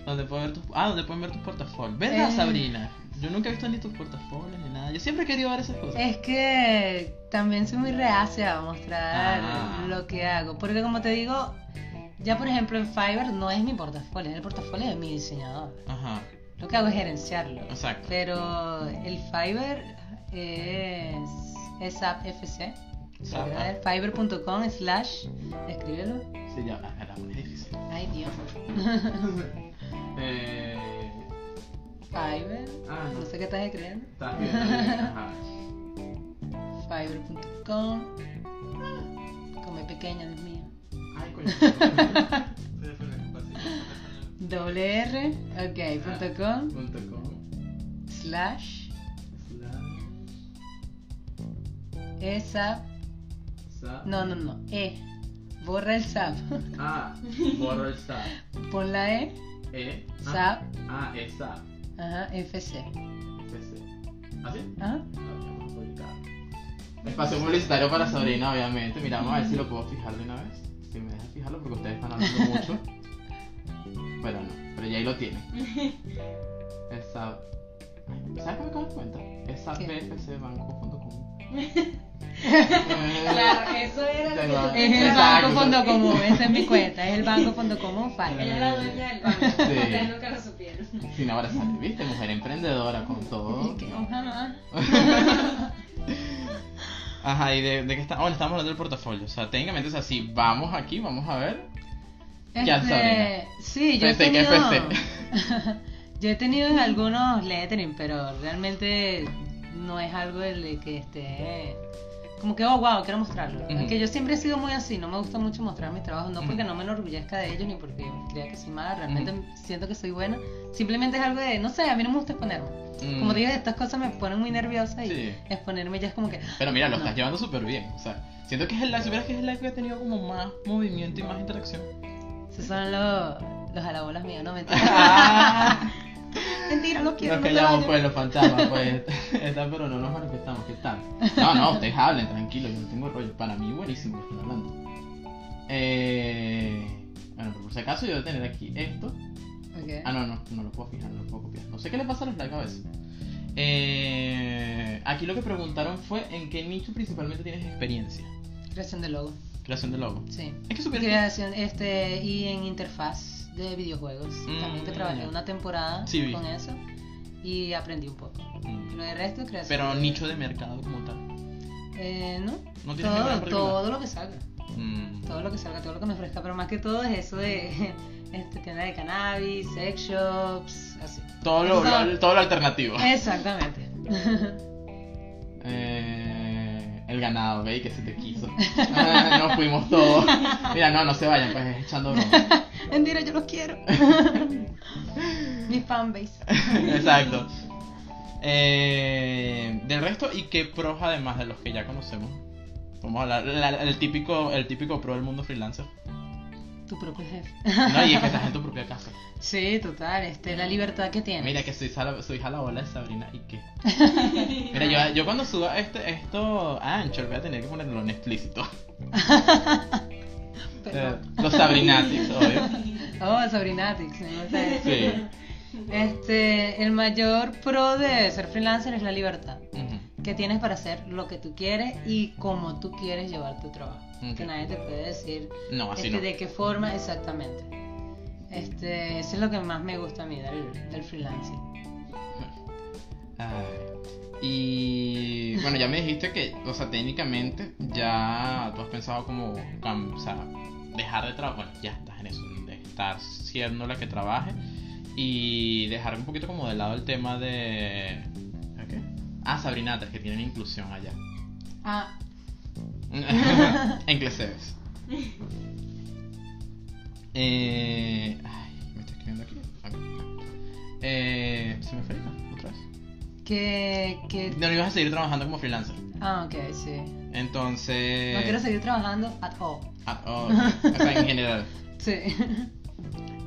donde puedo ver tus, ah, donde pueden ver tus portafolios. ¿Verdad, Eh. Sabrina? Yo nunca he visto ni tus portafolios ni nada. Yo siempre he querido ver esas cosas. Es que también soy muy reacia a mostrar Ah. lo que hago. Porque como te digo, ya por ejemplo en Fiverr no es mi portafolio, es el portafolio de mi diseñador. Ajá, Lo que hago es gerenciarlo. exacto. Pero el Fiverr es, es SAP FC. Fiverr.com slash, escríbelo. Sí, ya, era muy difícil. Ay Dios. eh, Fiverr. ah, no. No sé qué estás escribiendo. Estás bien. Fiverr.com. Come pequeña, Dios mío. Ay, coño. Doble R, ok, punto com, Punto com, slash, slash, ESAP, sa- no, no, no, E, borra el SAP, Ah, borro el SAP. pon la E, E. ah, SAP, Ah, es SAP. ajá, FC, FC. ¿Así? ajá, Ok, vamos a publicar. Espacio publicitario para Sabrina, obviamente. Mira, vamos a ver si lo puedo fijar de una vez. Si me dejan fijarlo porque ustedes están hablando mucho. Pero no, pero ya ahí lo tienen. Es SAP. Ay, ¿Sabes qué me acabo de cuenta? Es SAP ¿Qué? BFC Banco.com. Claro, eso era es el Exacto. banco fondo común, esa es mi cuenta, es el banco fondo común Ella Fiverr. es la dueña del banco. Sí. Ustedes nunca lo supieron. Sin ahora sale, ¿viste? Mujer emprendedora con todo. Ojalá. Ajá, y de, de qué está. Bueno, estamos hablando del portafolio. O sea, técnicamente es así. Vamos aquí, vamos a ver. Ya, Este, sí, yo he Feste, ¿qué tenido, feste? yo he tenido en algunos lettering, pero realmente no es algo de que esté como que oh wow quiero mostrarlo. Ujú. Aunque yo siempre he sido muy así, no me gusta mucho mostrar mis trabajos, no porque no me enorgullezca de ellos ni porque crea que soy mala, realmente Ujú. siento que soy buena. Simplemente es algo de, no sé, a mí no me gusta exponerme. Mm. Como te digo, estas cosas me ponen muy nerviosa y Sí. exponerme ya es como que Pero mira, lo No. estás llevando súper bien. O sea, siento que es el live. Si que es el live que ha tenido como más movimiento y más interacción. Esos son los, los alabolas míos, no mentira. Ah. mentira, no quiero. No callamos vayas. pues los fantasmas, pues. Está, pero no nos manifestamos. ¿Qué tal? No, no, ustedes hablen, tranquilo, yo no tengo rollo. Para mí, buenísimo que estén hablando. Eh. Bueno, pero por si acaso yo debo tener aquí esto. Ah, no, no, no lo puedo fijar, no lo puedo copiar. No sé qué le pasa a los live a veces. Eh, aquí lo que preguntaron fue en qué nicho principalmente tienes experiencia. Creación de logo. Creación de logo. Sí. Es que supieras que- Creación, este, y en interfaz de videojuegos. Mm, También que trabajé una temporada Sí, vi. con eso y aprendí un poco. Mm. Lo de resto, creación. Pero de- nicho de mercado como tal. Eh, no. No todo, todo lo que salga. Mm. Todo lo que salga, todo lo que me ofrezca. Pero más que todo es eso de este, tienda de cannabis, sex shops, así. Todo lo- todo lo alternativo. Exactamente. Eh, el ganado, ve que se te quiso. Ah, Nos fuimos todos. Mira, no, no se vayan, pues es echando broma. Mentira, yo los quiero. Mi fanbase. Exacto. Eh, del resto, ¿y qué pros además de los que ya conocemos? Vamos a hablar, la- el, típico, el típico pro del mundo freelancer. Tu propio jefe. No, y es que estás en tu propia casa. Sí, total, este, la libertad que tienes. Mira que soy, sala- soy jalabola de Sabrina y qué. Mira, yo, yo cuando suba este, esto a Anchor voy a tener que ponerlo en explícito. Eh, los Sabrinatics, obvio. Oh, Sabrinatics. Sí. Este, el mayor pro de ser freelancer es la libertad. Que tienes para hacer lo que tú quieres y como tú quieres llevar tu trabajo. Que nadie te puede decir No, así este, no. de qué forma exactamente. Este, eso es lo que más me gusta a mí del, del freelancing. Ay. Y bueno, ya me dijiste que, o sea, técnicamente ya tú has pensado como, o sea, dejar de trabajar, bueno, ya estás en eso, de estar siendo la que trabaje y dejar un poquito como de lado el tema de... ¿a ¿Qué? Ah, Sabrinatas, que tienen inclusión allá. Ah, en Cleseves. Eh, ay, me está escribiendo aquí. Eh, ¿Se me fue otra vez? que, que... No, ibas a seguir trabajando como freelancer. Ah, ok, sí. Entonces. No quiero seguir trabajando at all. Oh, ok. O sea, en general. Sí.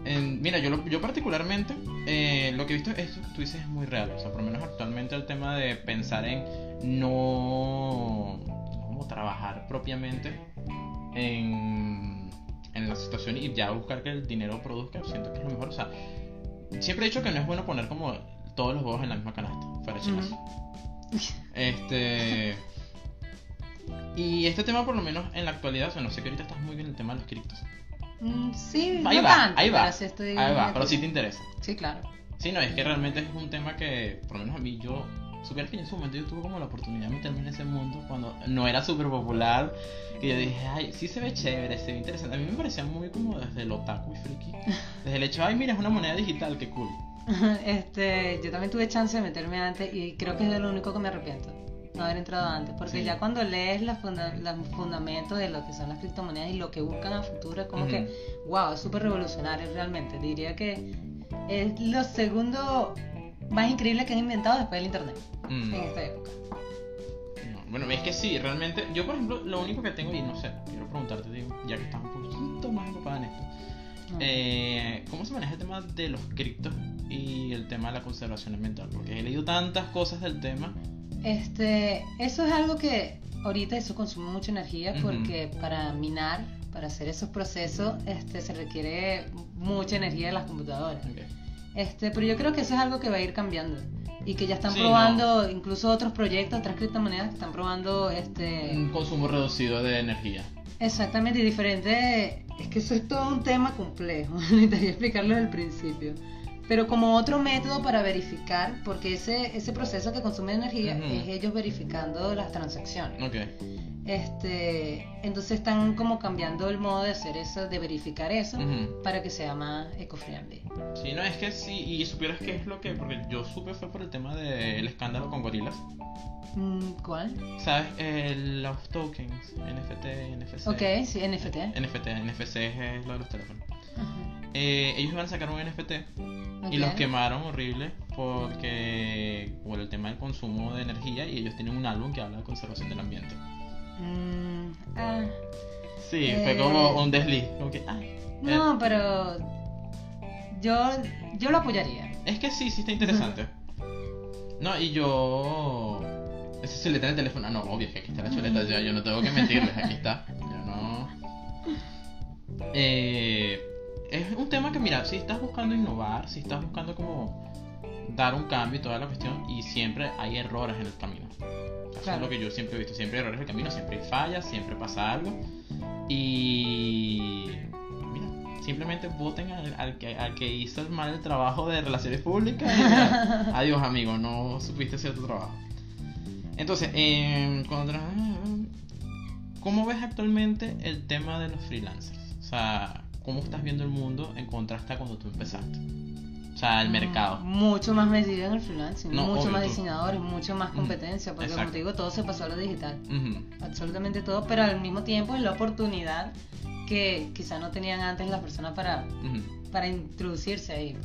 En- mira, yo, lo- yo particularmente, eh, lo que he visto, que tú dices es muy real. O sea, por lo menos actualmente el tema de pensar en no. como trabajar propiamente en, en la situación y ya buscar que el dinero produzca, siento que es lo mejor. O sea, siempre he dicho que no es bueno poner como todos los huevos en la misma canasta, fuera de chinas. Este. Y este tema, por lo menos en la actualidad, o sea, no sé que ahorita estás muy bien en el tema de los criptos. Mm, sí, Ahí no va, tanto, ahí va. pero sí estoy Ahí va, pero sí te interesa. Sí, claro. Sí, no, es que realmente es un tema que, por lo menos a mí, yo. Supieras que en su momento yo tuve como la oportunidad de meterme en ese mundo cuando no era súper popular. Que yo dije, ay, sí se ve chévere, se ve interesante. A mí me parecía muy como desde el otaku y friki. Desde el hecho, ay, mira, es una moneda digital, qué cool. Este, yo también tuve chance de meterme antes y creo que es de lo único que me arrepiento. No haber entrado antes, porque Sí. ya cuando lees los funda- los fundamentos de lo que son las criptomonedas y lo que buscan a futuro, es como que, wow, es súper revolucionario realmente. Diría que es lo segundo más increíble que han inventado después del internet Mm. en esta época. No, bueno, es que sí, realmente. Yo, por ejemplo, lo único que tengo, y no sé, quiero preguntarte, digo, ya que estás un poquito más empapada en esto. Mm. Eh, ¿Cómo se maneja el tema de los criptos y el tema de la conservación ambiental? Porque he leído tantas cosas del tema. Este, eso es algo que ahorita eso consume mucha energía porque para minar, para hacer esos procesos, este, se requiere mucha energía de las computadoras. Este, pero yo creo que eso es algo que va a ir cambiando y que ya están Sí, probando, incluso otros proyectos, otras criptomonedas que están probando, este, Un consumo reducido de energía. exactamente y diferente. Es que eso es todo un tema complejo. Necesitaría explicarlo desde el principio. Pero como otro método para verificar, porque ese, ese proceso que consume energía Ujú. es ellos verificando las transacciones. Ok. Este, entonces están como cambiando el modo de hacer eso, de verificar eso, Ujú. para que sea más eco-friendly. Sí, no, es que sí, y supieras que es lo que. Porque yo supe fue por el tema del escándalo con gorilas. Mm, ¿Cuál? ¿Sabes? Eh, los tokens, NFT, NFC. Ok, sí, NFT. NFT, NFC es lo de los teléfonos. Ajá. Eh, ellos iban a sacar un NFT y los quemaron horrible porque por el tema del consumo de energía y ellos tienen un álbum que habla de conservación del ambiente. Mm, ah, Sí, Eh. fue como un desliz, como que, ay. no, pero yo, yo lo apoyaría. Es que sí, sí está interesante. No, y yo. Esa chuleta en el teléfono. Ah, no, obvio, es que aquí está la chuleta. Ya, yo no tengo que mentirles, aquí está. Yo no. Eh, es un tema que, mira, si estás buscando innovar, si estás buscando como dar un cambio y toda la cuestión, y siempre hay errores en el camino. Eso Claro. es lo que yo siempre he visto. Siempre hay errores en el camino, siempre hay fallas, siempre pasa algo. Y. Mira, simplemente voten al, al que, al que hizo el mal el trabajo de relaciones públicas. y. Adiós, amigo, no supiste hacer tu trabajo. Entonces, eh, ¿cómo ves actualmente el tema de los freelancers? O sea, ¿cómo estás viendo el mundo en contraste a cuando tú empezaste? O sea, el Mm, mercado. Mucho más metido en el freelancing, No, mucho obvio, más tú- diseñadores, mucho más Mm, competencia, porque como exacto. te digo, todo se pasó a lo digital. Ujú, Absolutamente todo, pero al mismo tiempo es la oportunidad que quizá no tenían antes las personas para, ujú, para introducirse ahí.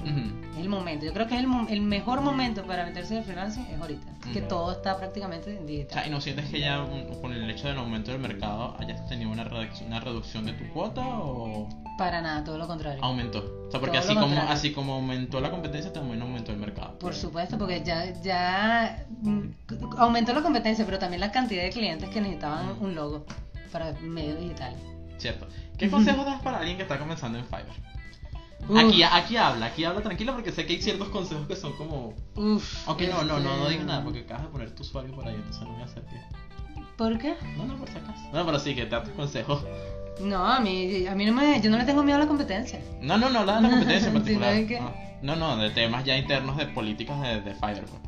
Es el momento. Yo creo que es el, el mejor momento para meterse en el freelancing es ahorita. Que todo está prácticamente en O sea, digital. ¿y no sientes que ya con el hecho del aumento del mercado hayas tenido una, reduc- una reducción de tu cuota o Para nada, todo lo contrario. aumentó? O sea, porque así como, así como aumentó la competencia, también aumentó el mercado. Por supuesto, porque ya, ya mm, aumentó la competencia, pero también la cantidad de clientes que necesitaban un logo para medios digitales. Cierto. ¿Qué consejos das para alguien que está comenzando en Fiverr? Uf, Aquí, aquí habla, aquí habla tranquilo porque sé que hay ciertos consejos que son como... uf, Aunque no, no, no, no este, digas nada porque acabas de poner tu usuario por ahí, entonces no voy a hacer que... ¿Por qué? No, no, por si acaso. No, pero sí, que te da tus consejos. No, a mí, a mí no me, yo no le tengo miedo a la competencia. No, no, no, la de la competencia en Sí, particular. ¿no? ¿De qué? No, no, no, de temas ya internos de políticas de, de Fiverr. pues.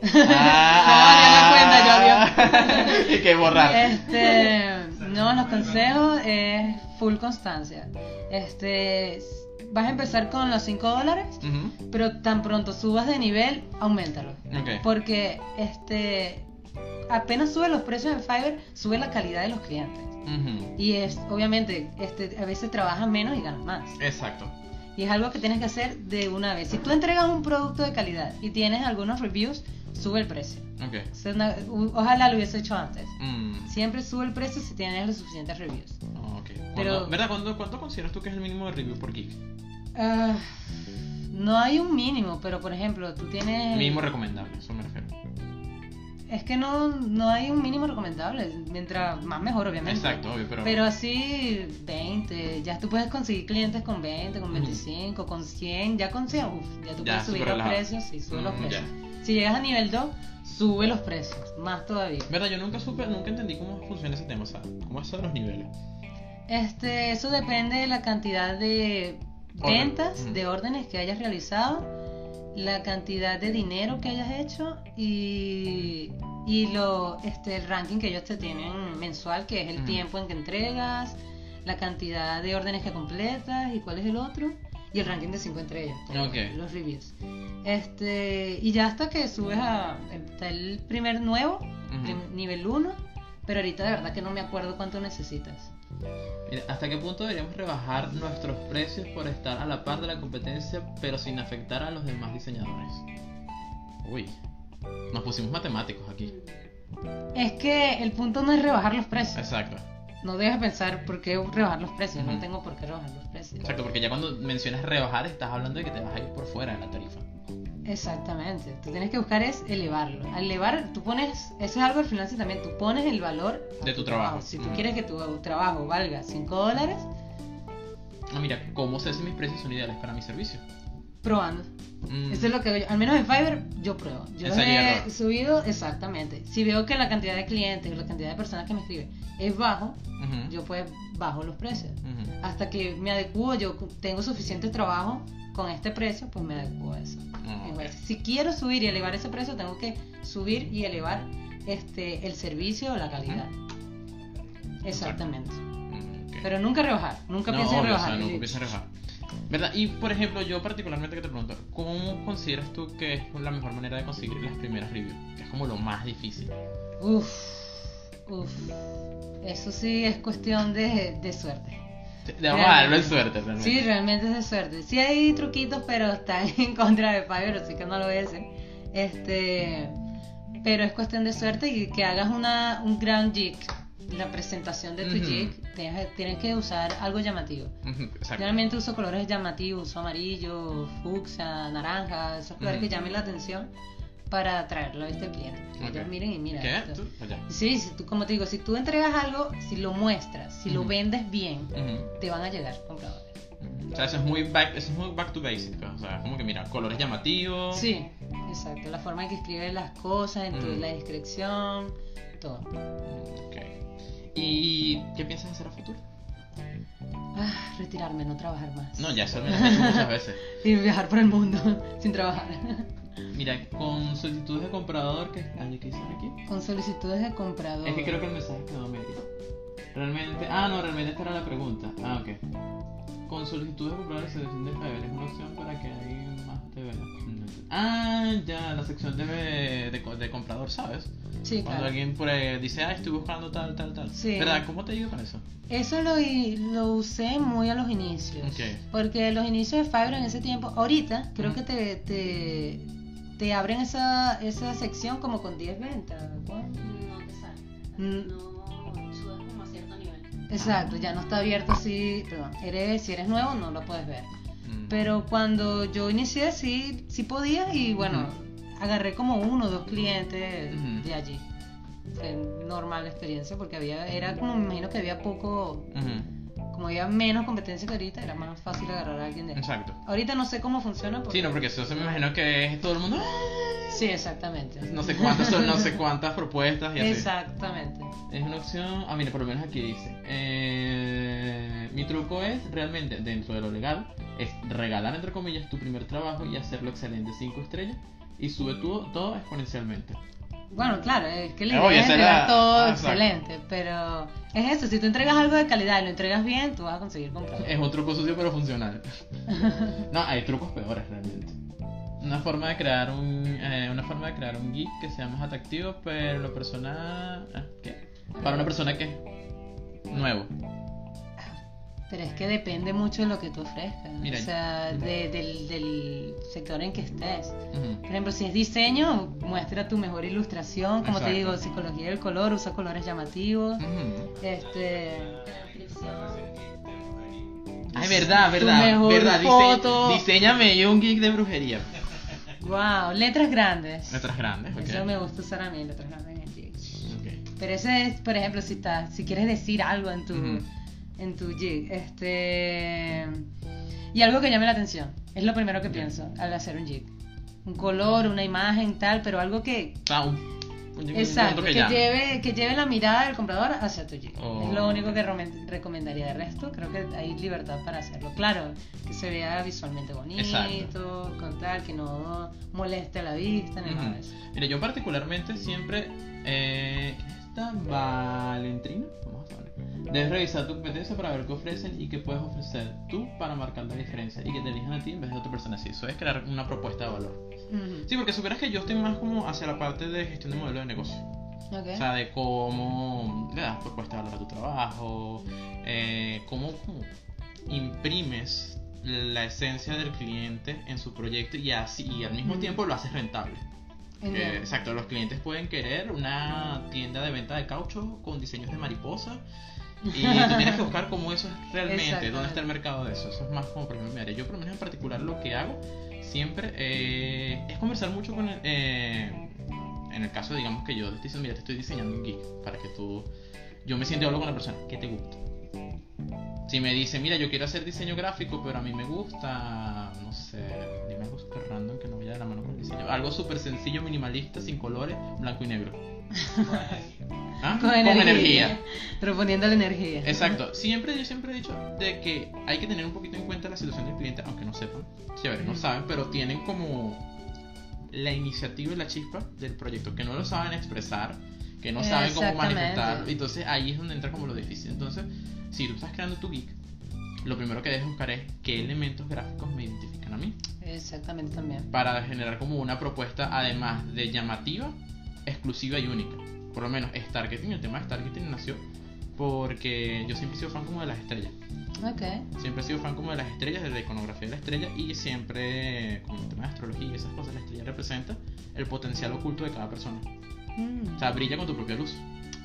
ya me cuenta, Y que borrar. Este, no, los consejos es full constancia. Este, vas a empezar con los 5 dólares, pero tan pronto subas de nivel, aumentalo. Ok. Porque este, apenas sube los precios en Fiverr, sube la calidad de los clientes. Y es, obviamente, este, a veces trabajas menos y ganas más. Exacto. Y es algo que tienes que hacer de una vez. Si tú entregas un producto de calidad y tienes algunos reviews, sube el precio. Ok. Es una- u- ojalá lo hubiese hecho antes. Mm, Siempre sube el precio si tienes los suficientes reviews. ok. Pero- Pero... ¿Verdad? ¿Cuánto, ¿Cuánto consideras tú que es el mínimo de review por geek? Ah, no hay un mínimo, pero por ejemplo, tú tienes... Mínimo recomendable, eso me refiero. Es que no, no hay un mínimo recomendable. Mientras más mejor, obviamente. Exacto, obvio, pero... Pero así 20, ya tú puedes conseguir clientes con 20, con 25, con 100, ya con 100, uf, ya tú Ya, puedes subir los precios, sí, sube los Mm, precios. Si llegas a nivel 2, sube los precios, más todavía. ¿Verdad? Yo nunca supe, nunca entendí cómo funciona ese tema, o sea, cómo es eso de los niveles. Este, eso depende de la cantidad de ventas, Ujú. de órdenes que hayas realizado, la cantidad de dinero que hayas hecho y, y lo, este, el ranking que ellos te tienen mensual, que es el Ujú. tiempo en que entregas, la cantidad de órdenes que completas y cuál es el otro, y el ranking de 5 entre ellos, Ok. los reviews. Este, y ya hasta que subes a está el primer nuevo, nivel 1, pero ahorita de verdad que no me acuerdo cuánto necesitas. Mira, ¿hasta qué punto deberíamos rebajar nuestros precios por estar a la par de la competencia, pero sin afectar a los demás diseñadores? Uy, nos pusimos matemáticos aquí. Es que el punto no es rebajar los precios. Exacto. No debes pensar por qué rebajar los precios. No tengo por qué rebajar los precios. Exacto, porque ya cuando mencionas rebajar estás hablando de que te vas a ir por fuera de la tarifa. Exactamente. Tú tienes que buscar es elevarlo. Al elevar, tú pones, eso es algo al final sí también, tú pones el valor De tu trabajo. Si tú Ujú. quieres que tu trabajo valga 5 dólares, Ah, mira, ¿cómo sé si mis precios son ideales para mi servicio? Probando. Mm, Eso es lo que yo, al menos en Fiverr, yo pruebo. Yo Ensayo he subido exactamente. Si veo que la cantidad de clientes o la cantidad de personas que me escriben es bajo, yo pues bajo los precios. hasta que me adecuo, yo tengo suficiente trabajo con este precio, pues me adecuo a eso. Verdad. Si quiero subir y elevar ese precio, tengo que subir y elevar este el servicio o la calidad. Exactamente. Mm. Pero nunca rebajar, nunca no, pienses en obvio, rebajar. O sea, nunca rebajar. ¿Verdad? Y por ejemplo, yo particularmente que te pregunto, ¿cómo consideras tú que es la mejor manera de conseguir las primeras reviews? Que es como lo más difícil. Uf, uf. Eso sí es cuestión de, de suerte. Te- Vamos a darlo en suerte realmente. Sí, realmente es de suerte. Sí hay truquitos, pero están en contra de Fiverr, así que no lo voy a hacer. Este, pero es cuestión de suerte y que hagas una, un gran jig, la presentación de tu Ujú. jig, tienes, tienes que usar algo llamativo. Generalmente uso colores llamativos, uso amarillo, fucsia, naranja, esos colores que llamen la atención para atraerlo a este cliente. Que Ok. ellos miren y mira. ¿Qué? esto. ¿Tú? Allá. Sí, si tú, como te digo, si tú entregas algo, si lo muestras, si lo Ujú. vendes bien, Ujú, te van a llegar compradores. O sea, eso es muy back, eso es muy back to basic. pues. O sea, como que mira, colores llamativos. Sí, exacto. La forma en que escribes las cosas, en tu, la descripción, todo. ¿Y qué piensas hacer a futuro? Ah, retirarme, no trabajar más. No, ya eso me lo has dicho muchas veces. Y viajar por el mundo sin trabajar. Mira, con solicitudes de comprador, ¿qué, ay, ¿qué dicen aquí? Con solicitudes de comprador. Es que creo que el mensaje quedó medio. Realmente. Ah, no, realmente esta era la pregunta. Ah, ok. Con solicitudes de comprador, selección de Fiverr es una opción para que hay más te. No entiendo. Ah, ya, la sección de, de, co- de comprador, ¿sabes? Sí, Cuando claro. alguien por ahí dice, ah, estoy buscando tal, tal, tal. Sí. ¿Verdad? ¿Cómo te ayuda con eso? Eso lo, lo usé muy a los inicios. Ok. Porque los inicios de Fiverr en ese tiempo, ahorita creo que te, te, te abren esa, esa sección como con 10 ventas. ¿cuánto? No te sale. Mm. No subes como a cierto nivel. Exacto, ya no está abierto así, perdón, eres, si eres nuevo no lo puedes ver. Pero cuando yo inicié sí, sí podía y bueno, agarré como uno o dos clientes de allí. fue normal la experiencia porque había, era como, me imagino que había poco, como había menos competencia que ahorita, era más fácil agarrar a alguien de Exacto. Ahorita no sé cómo funciona. Porque... Sí, no, porque eso se me imagino que es todo el mundo. Sí, exactamente. No sé cuántas son, no sé cuántas propuestas y así. Exactamente. Es una opción. Ah, mira, por lo menos aquí dice. eh, mi truco es realmente, dentro de lo legal, es regalar, entre comillas, tu primer trabajo y hacerlo excelente 5 estrellas y sube todo, todo exponencialmente. Bueno, claro, es que la idea es entregar todo ah, exacto. excelente, pero es eso, si tú entregas algo de calidad y lo entregas bien, tú vas a conseguir comprar. Es un truco sucio pero funcional. no, hay trucos peores realmente. Una forma de crear un eh, una forma de crear un geek que sea más atractivo, pero la persona ah, ¿qué? para una persona que es nuevo. Pero es que depende mucho de lo que tú ofrezcas, Mira, o sea, de- del, del sector en que estés. Ujú. Por ejemplo, si es diseño, muestra tu mejor ilustración, como te Exacto. digo, psicología del color, usa colores llamativos. Ujú. Este, Ay, verdad, Tu verdad, mejor verdad. foto. diseñame yo un geek de brujería. wow, letras grandes. Letras grandes, ok. Eso me gusta usar a mí, letras grandes en el jig. Ok. Pero ese es, por ejemplo, si estás, si quieres decir algo en tu, Ujú. En tu jig, este, y algo que llame la atención, es lo primero que Ok. pienso al hacer un jig. Un color, una imagen, tal, pero algo que, Ah, un, un- un exacto, que, que lleve, que lleve la mirada del comprador hacia tu jig. Oh. Es lo único que romen- recomendaría. De resto, creo que hay libertad para hacerlo. Claro, que se vea visualmente bonito, Exacto. con tal, que no moleste a la vista, ni nada de eso. Mira, yo particularmente siempre. Eh, esta Valentrina, vamos a. Debes revisar tu competencia para ver qué ofrecen y qué puedes ofrecer tú para marcar la diferencia y que te elijan a ti en vez de otra persona. Sí, eso es crear una propuesta de valor. Sí, porque supieras que yo estoy más como hacia la parte de gestión de modelo de negocio. Ok. O sea, de cómo le das propuesta de valor a tu trabajo, eh, cómo, cómo imprimes la esencia del cliente en su proyecto y así y al mismo tiempo lo haces rentable. Eh, exacto, los clientes pueden querer una tienda de venta de caucho con diseños de mariposa y tú tienes que buscar cómo eso es realmente, dónde está el mercado de eso. Eso es más como por ejemplo mi área. Yo por lo menos en particular lo que hago siempre eh, es conversar mucho con el, eh, en el caso digamos que yo te mira, te estoy diseñando un geek para que tú, yo me siento y hablo con la persona, ¿qué te gusta? Si me dice, mira, yo quiero hacer diseño gráfico, pero a mí me gusta, no sé, dime algo súper random que no vaya de la mano con el diseño. Algo súper sencillo, minimalista, sin colores, blanco y negro. ¿Ah? Con energía. Proponiendo la energía. Exacto. Siempre, yo siempre he dicho de que hay que tener un poquito en cuenta la situación del cliente, aunque no sepan. Chévere, no saben, pero tienen como la iniciativa y la chispa del proyecto, que no lo saben expresar, que no saben cómo manifestar. Entonces ahí es donde entra como lo difícil. Entonces, si tú estás creando tu geek, lo primero que debes buscar es qué elementos gráficos me identifican a mí. Exactamente también. Para generar como una propuesta, además de llamativa, exclusiva y única. Por lo menos, Starketing, el tema de Starketing nació porque yo siempre he sido fan como de las estrellas. Ok. Siempre he sido fan como de las estrellas, de la iconografía de la estrella y siempre, con el tema de astrología y esas cosas, la estrella representa el potencial oculto de cada persona. Mm. O sea, brilla con tu propia luz.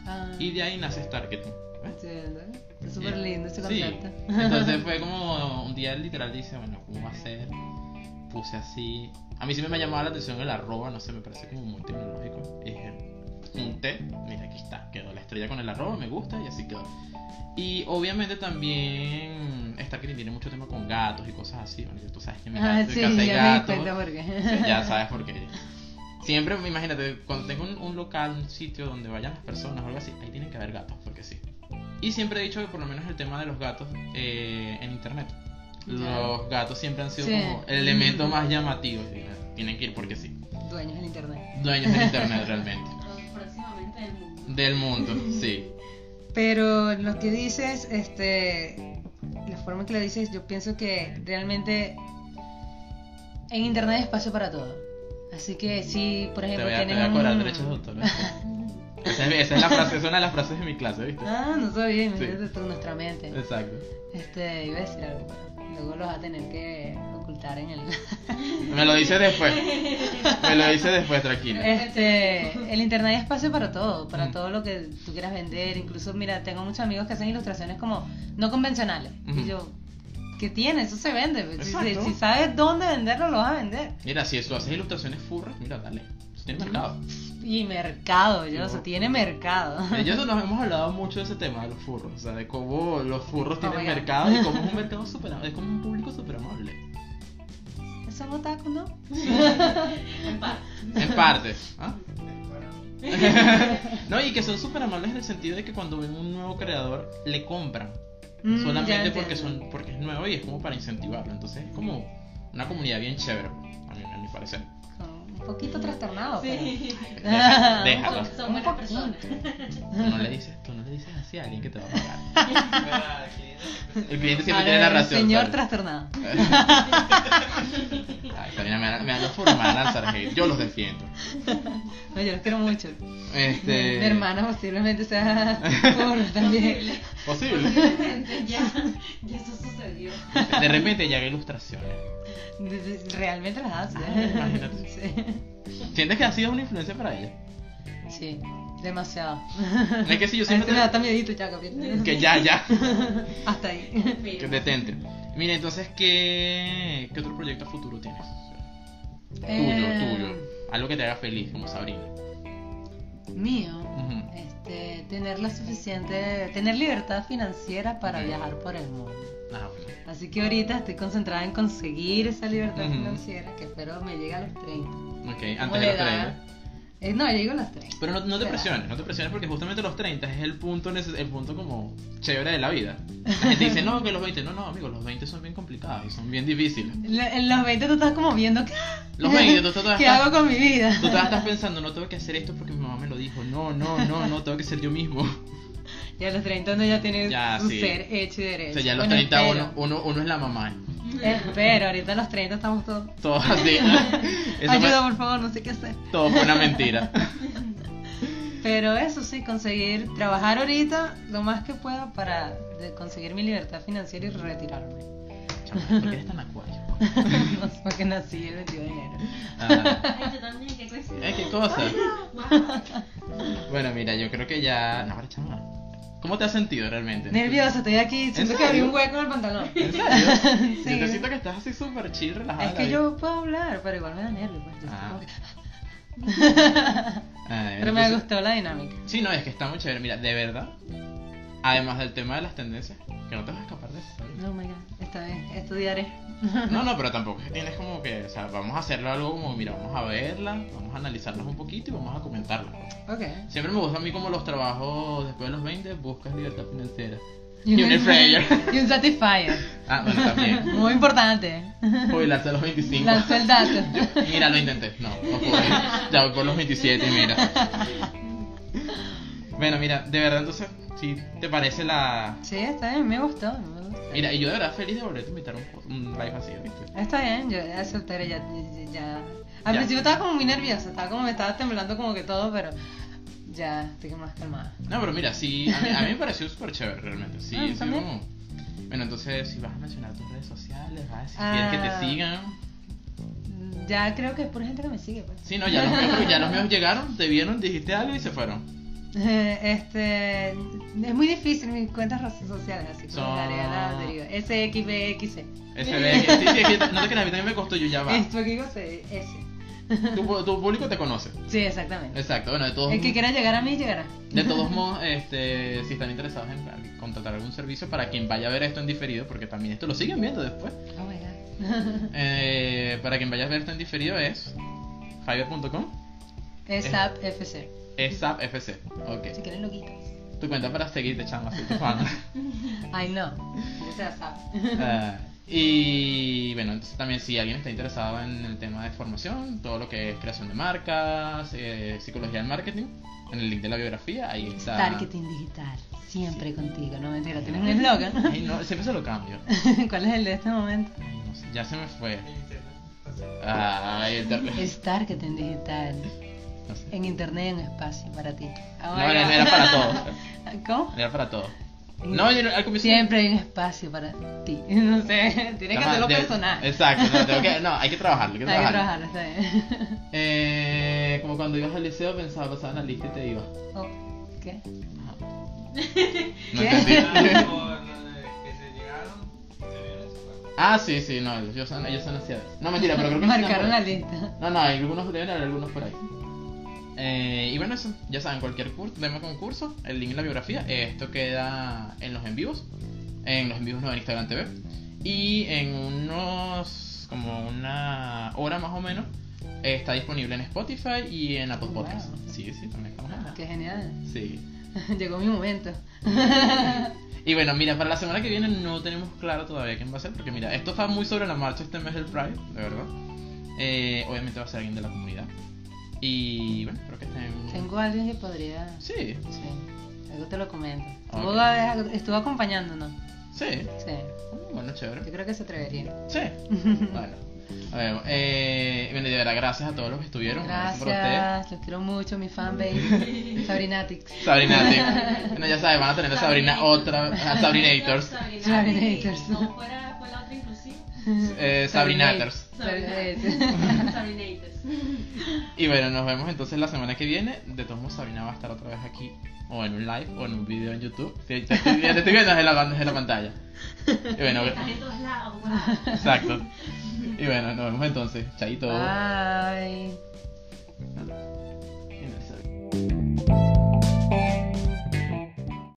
Ah, Y de ahí nace Starketing. ¿ves? entiendo. Está súper lindo ese Sí. concepto. Entonces fue como un día literal dice, bueno, ¿cómo va a ser? Puse así. A mí sí me llamaba la atención el arroba, no sé, me parece como muy tecnológico. Y dije, junté, mira, aquí está, quedó la estrella con el arroba, me gusta y así quedó. Y obviamente también Starketing tiene mucho tema con gatos y cosas así. Bueno, tú sabes que mi Ah, sí, casa ya me gatos. cuenta por qué. Sí, ya sabes por qué. Siempre, imagínate, cuando tengo un, un local, un sitio donde vayan las personas o algo así, ahí tienen que haber gatos, porque sí. Y siempre he dicho que por lo menos el tema de los gatos eh, en internet. Los gatos siempre han sido Sí. como el elemento más llamativo. eh, Tienen que ir porque sí. Dueños del internet. Dueños del internet realmente. Próximamente del mundo. Del mundo, sí. Pero lo que dices, este, la forma en que lo dices, yo pienso que realmente en internet hay espacio para todo. Así que si, por Te ejemplo, voy a, te tienen voy a cobrar un- derechos de autor. ¿viste? Esa es, esa es la frase, es una de las frases de mi clase, ¿viste? Ah, no sabía, Sí. imagínate tú, nuestra mente. Exacto. Este, iba a decir algo, pero luego los vas a tener que ocultar en el... Me lo dice después. Me lo dice después, tranquila. Este, el internet hay espacio para todo, para Mm. todo lo que tú quieras vender. Incluso, mira, tengo muchos amigos que hacen ilustraciones como no convencionales. Y yo, ¿qué tiene? Eso se vende. Si, sabes dónde venderlo, lo vas a vender. Mira, si tú haces ilustraciones furras, mira, dale. Tiene mercado. Y mercado, yo, o sea, tiene mercado. Ellos nos hemos hablado mucho de ese tema de los furros, o sea, de cómo los furros Oh tienen mercado y cómo es un mercado súper es como un público súper amable. ¿Eso otaku, no? En paz. En parte. ¿ah? no, y que son súper amables en el sentido de que cuando ven un nuevo creador, le compran. Mm, solamente porque, son, porque es nuevo y es como para incentivarlo. Entonces es como una comunidad bien chévere, a mi, a mi parecer. Un poquito trastornado. Sí. Deja- déjalo. Son buenas personas. Tú no le dices, tú no le dices así a alguien que te va a pagar. El cliente siempre A tiene la razón. Señor ¿sabes? trastornado. Ay, Karina, me, me dan los formas a. Yo los defiendo. No, yo los quiero mucho. Este... Mi hermana posiblemente sea furro también. Posible. Realmente ya, ya eso sucedió. De repente ya hay ilustraciones. Realmente las hace. Ah, imagínate. Sí. ¿Sientes que ha sido una influencia para ella? Sí, demasiado. Es que si yo siempre veces me da te- miedito ya. Que ya, ya. Hasta ahí. Que detente. Mira, entonces, ¿qué, ¿qué otro proyecto futuro tienes? Tuyo, Eh, tuyo. Algo que te haga feliz, como Sabrina. Mío. Este, tener la suficiente, tener libertad financiera para viajar por el mundo. Ah, bueno. Así que ahorita estoy concentrada en conseguir esa libertad Ujú. financiera que espero me llegue a los 30. Ok, antes de los edad. 30. Eh, no, yo llego a los 30. Pero no, no te presiones, no te presiones porque justamente los 30 es el punto, el punto como chévere de la vida. La gente dice, no, que los 20, no, no, amigos, los 20 son bien complicados y son bien difíciles. En los 20 tú estás como viendo ¿qué, Los 20, tú, tú, tú ¿qué estás- hago con mi vida. Tú estás pensando, no tengo que hacer esto porque mi mamá me lo dijo. No, no, no, no, tengo que ser yo mismo. Y a los 30 uno ya tiene Ya, un sí. ser hecho y O derecho. sea, ya a los Bueno, 30 uno, uno, uno es la mamá. Espero, ahorita a los 30 estamos todos. Todo así. Ayuda, fue, por favor, no sé qué hacer. todo fue una mentira. Pero eso sí, conseguir trabajar ahorita lo más que pueda para conseguir mi libertad financiera y retirarme. Chama, ¿por qué eres tan acuario? no sé, porque nací el 22 de enero. Ah, Ay, yo también, qué coincidencia. eh, qué cosa. Bueno, mira, yo creo que ya. No, ahora, chama. ¿Cómo te has sentido realmente? Nerviosa, estoy aquí, siento que abrí un hueco en el pantalón. ¿En serio? Sí. Yo te siento que estás así súper chill, relajada. Es que yo puedo hablar, pero igual me da nervios. Pues, Ah. que- Ay, pero me entonces- gustó la dinámica. Sí, no, es que está muy chévere. Mira, de verdad. Además del tema de las tendencias, que no te vas a escapar de eso. ¿sabes? Oh my god, esta vez estudiaré. No, no, pero tampoco es que tienes como que, o sea, vamos a hacerlo algo como, mira, vamos a verla, vamos a analizarlas un poquito y vamos a comentarlas. Ok. Siempre me gusta a mí como los trabajos después de los 20, buscas libertad financiera. Y un. Y un Satisfyer. Ah, bueno, también. Muy importante. Jubilarse a los 25. Lanzó el dato. Mira, lo intenté. No, no pude. Ya voy por los 27 y mira. Bueno, mira, de verdad entonces, si te parece la... Sí, está bien, me gustó. Me gustó. Mira, y yo de verdad feliz de volverte a invitar un, un live así, ¿viste? Está bien, yo ya soltera ya, ya, Al Ya. principio estaba como muy nerviosa, estaba como me estaba temblando como que todo, pero ya estoy más calmada. No, pero mira, sí, a mí, a mí me pareció súper chévere realmente. Sí, Ah, sí, como- Bueno, entonces, si vas a mencionar tus redes sociales, vas a decir, Ah. quieres que te sigan. Ya creo que es pura gente que me sigue, pues. Sí, no, ya los míos, ya los míos llegaron, te vieron, dijiste algo y se fueron. Este, es muy difícil mis cuentas sociales, así como Son- la Ariana deriva. SXBXC. Sí, sí, es que no te creas, a mí también me costó, yo ya va. Esto que digo S. Tu, tu público te conoce. Sí, exactamente. Exacto, bueno, de todos El que quiera llegar a mí llegará. De todos modos, este, si están interesados en contratar algún servicio para quien vaya a ver esto en diferido, porque también esto lo siguen viendo después, Oh my god. eh, para quien vaya a ver esto en diferido es fiverr.com, Es SAP FC. Es FC. Ok. Si quieren loquitas. Tu cuenta para seguirte, chama, soy tu fan. Ay no. O sea, SAP. Ah, y bueno, entonces también si alguien está interesado en el tema de formación, todo lo que es creación de marcas, eh, psicología del marketing, en el link de la biografía, ahí está. Marketing digital. Siempre contigo. No mentira, tienes un eslogan. Ay, no, siempre se lo cambio. ¿Cuál es el de este momento? Ay, no sé, ya se me fue. Ay, el Es marketing digital. No sé. En internet en espacio para ti. Oh No, God. era para todos. ¿Cómo? Era para todo. No, yo al comienzo. Siempre hay un espacio para ti. No sé, tienes que hacerlo de- personal. Exacto, no, tengo que, no, hay que trabajarlo, hay que Hay que trabajarlo. está bien. Eh, como cuando ibas al liceo pensaba pasar en la lista y te iba. Oh, ¿Qué? No ¿Qué? entendí. ah, ah, sí, sí, no, ellos son, ellos son así. No, mentira, pero creo que Marcaron la lista. No, no, hay algunos deben haber algunos por ahí. Eh, y bueno, eso, ya saben, cualquier curso, tema con curso, el link en la biografía. Esto queda en los en vivos, en los en vivos no en Instagram TV. Y en unos, como una hora más o menos, está disponible en Spotify y en Apple Wow. Podcasts. Sí, sí, también estamos Qué genial. Sí. Llegó mi momento. Y bueno, mira, para la semana que viene no tenemos claro todavía quién va a ser, porque mira, esto está muy sobre la marcha este mes del Pride, de verdad. Eh, obviamente va a ser alguien de la comunidad. Y bueno, espero que estén. Tengo a alguien que podría. Sí, Sí, luego te lo comento. Estuvo, a- estuvo acompañándonos. sí. Sí, Uh, Bueno, chévere. yo creo que se atrevería. Sí. Bueno. A ver, eh, bueno, de verdad, gracias a todos los que estuvieron. Gracias por ustedes. Gracias, los quiero mucho, mi fanbase. Sabrinatics. Sabrinati. Bueno, ya sabes, van a tener a Sabrina otra. A Sabrinators. Sabrinators. No fuera, fue la otra. Eh, Sabrinators. Sabrinators. Y bueno, nos vemos entonces la semana que viene. De todos modos, Sabrina va a estar otra vez aquí, o en un live, o en un video en YouTube. Te, te estoy, ya te estoy viendo desde la, desde la pantalla. Y bueno, Estás en todos lados, wow. exacto. Y bueno, nos vemos entonces. Chaito. Bye.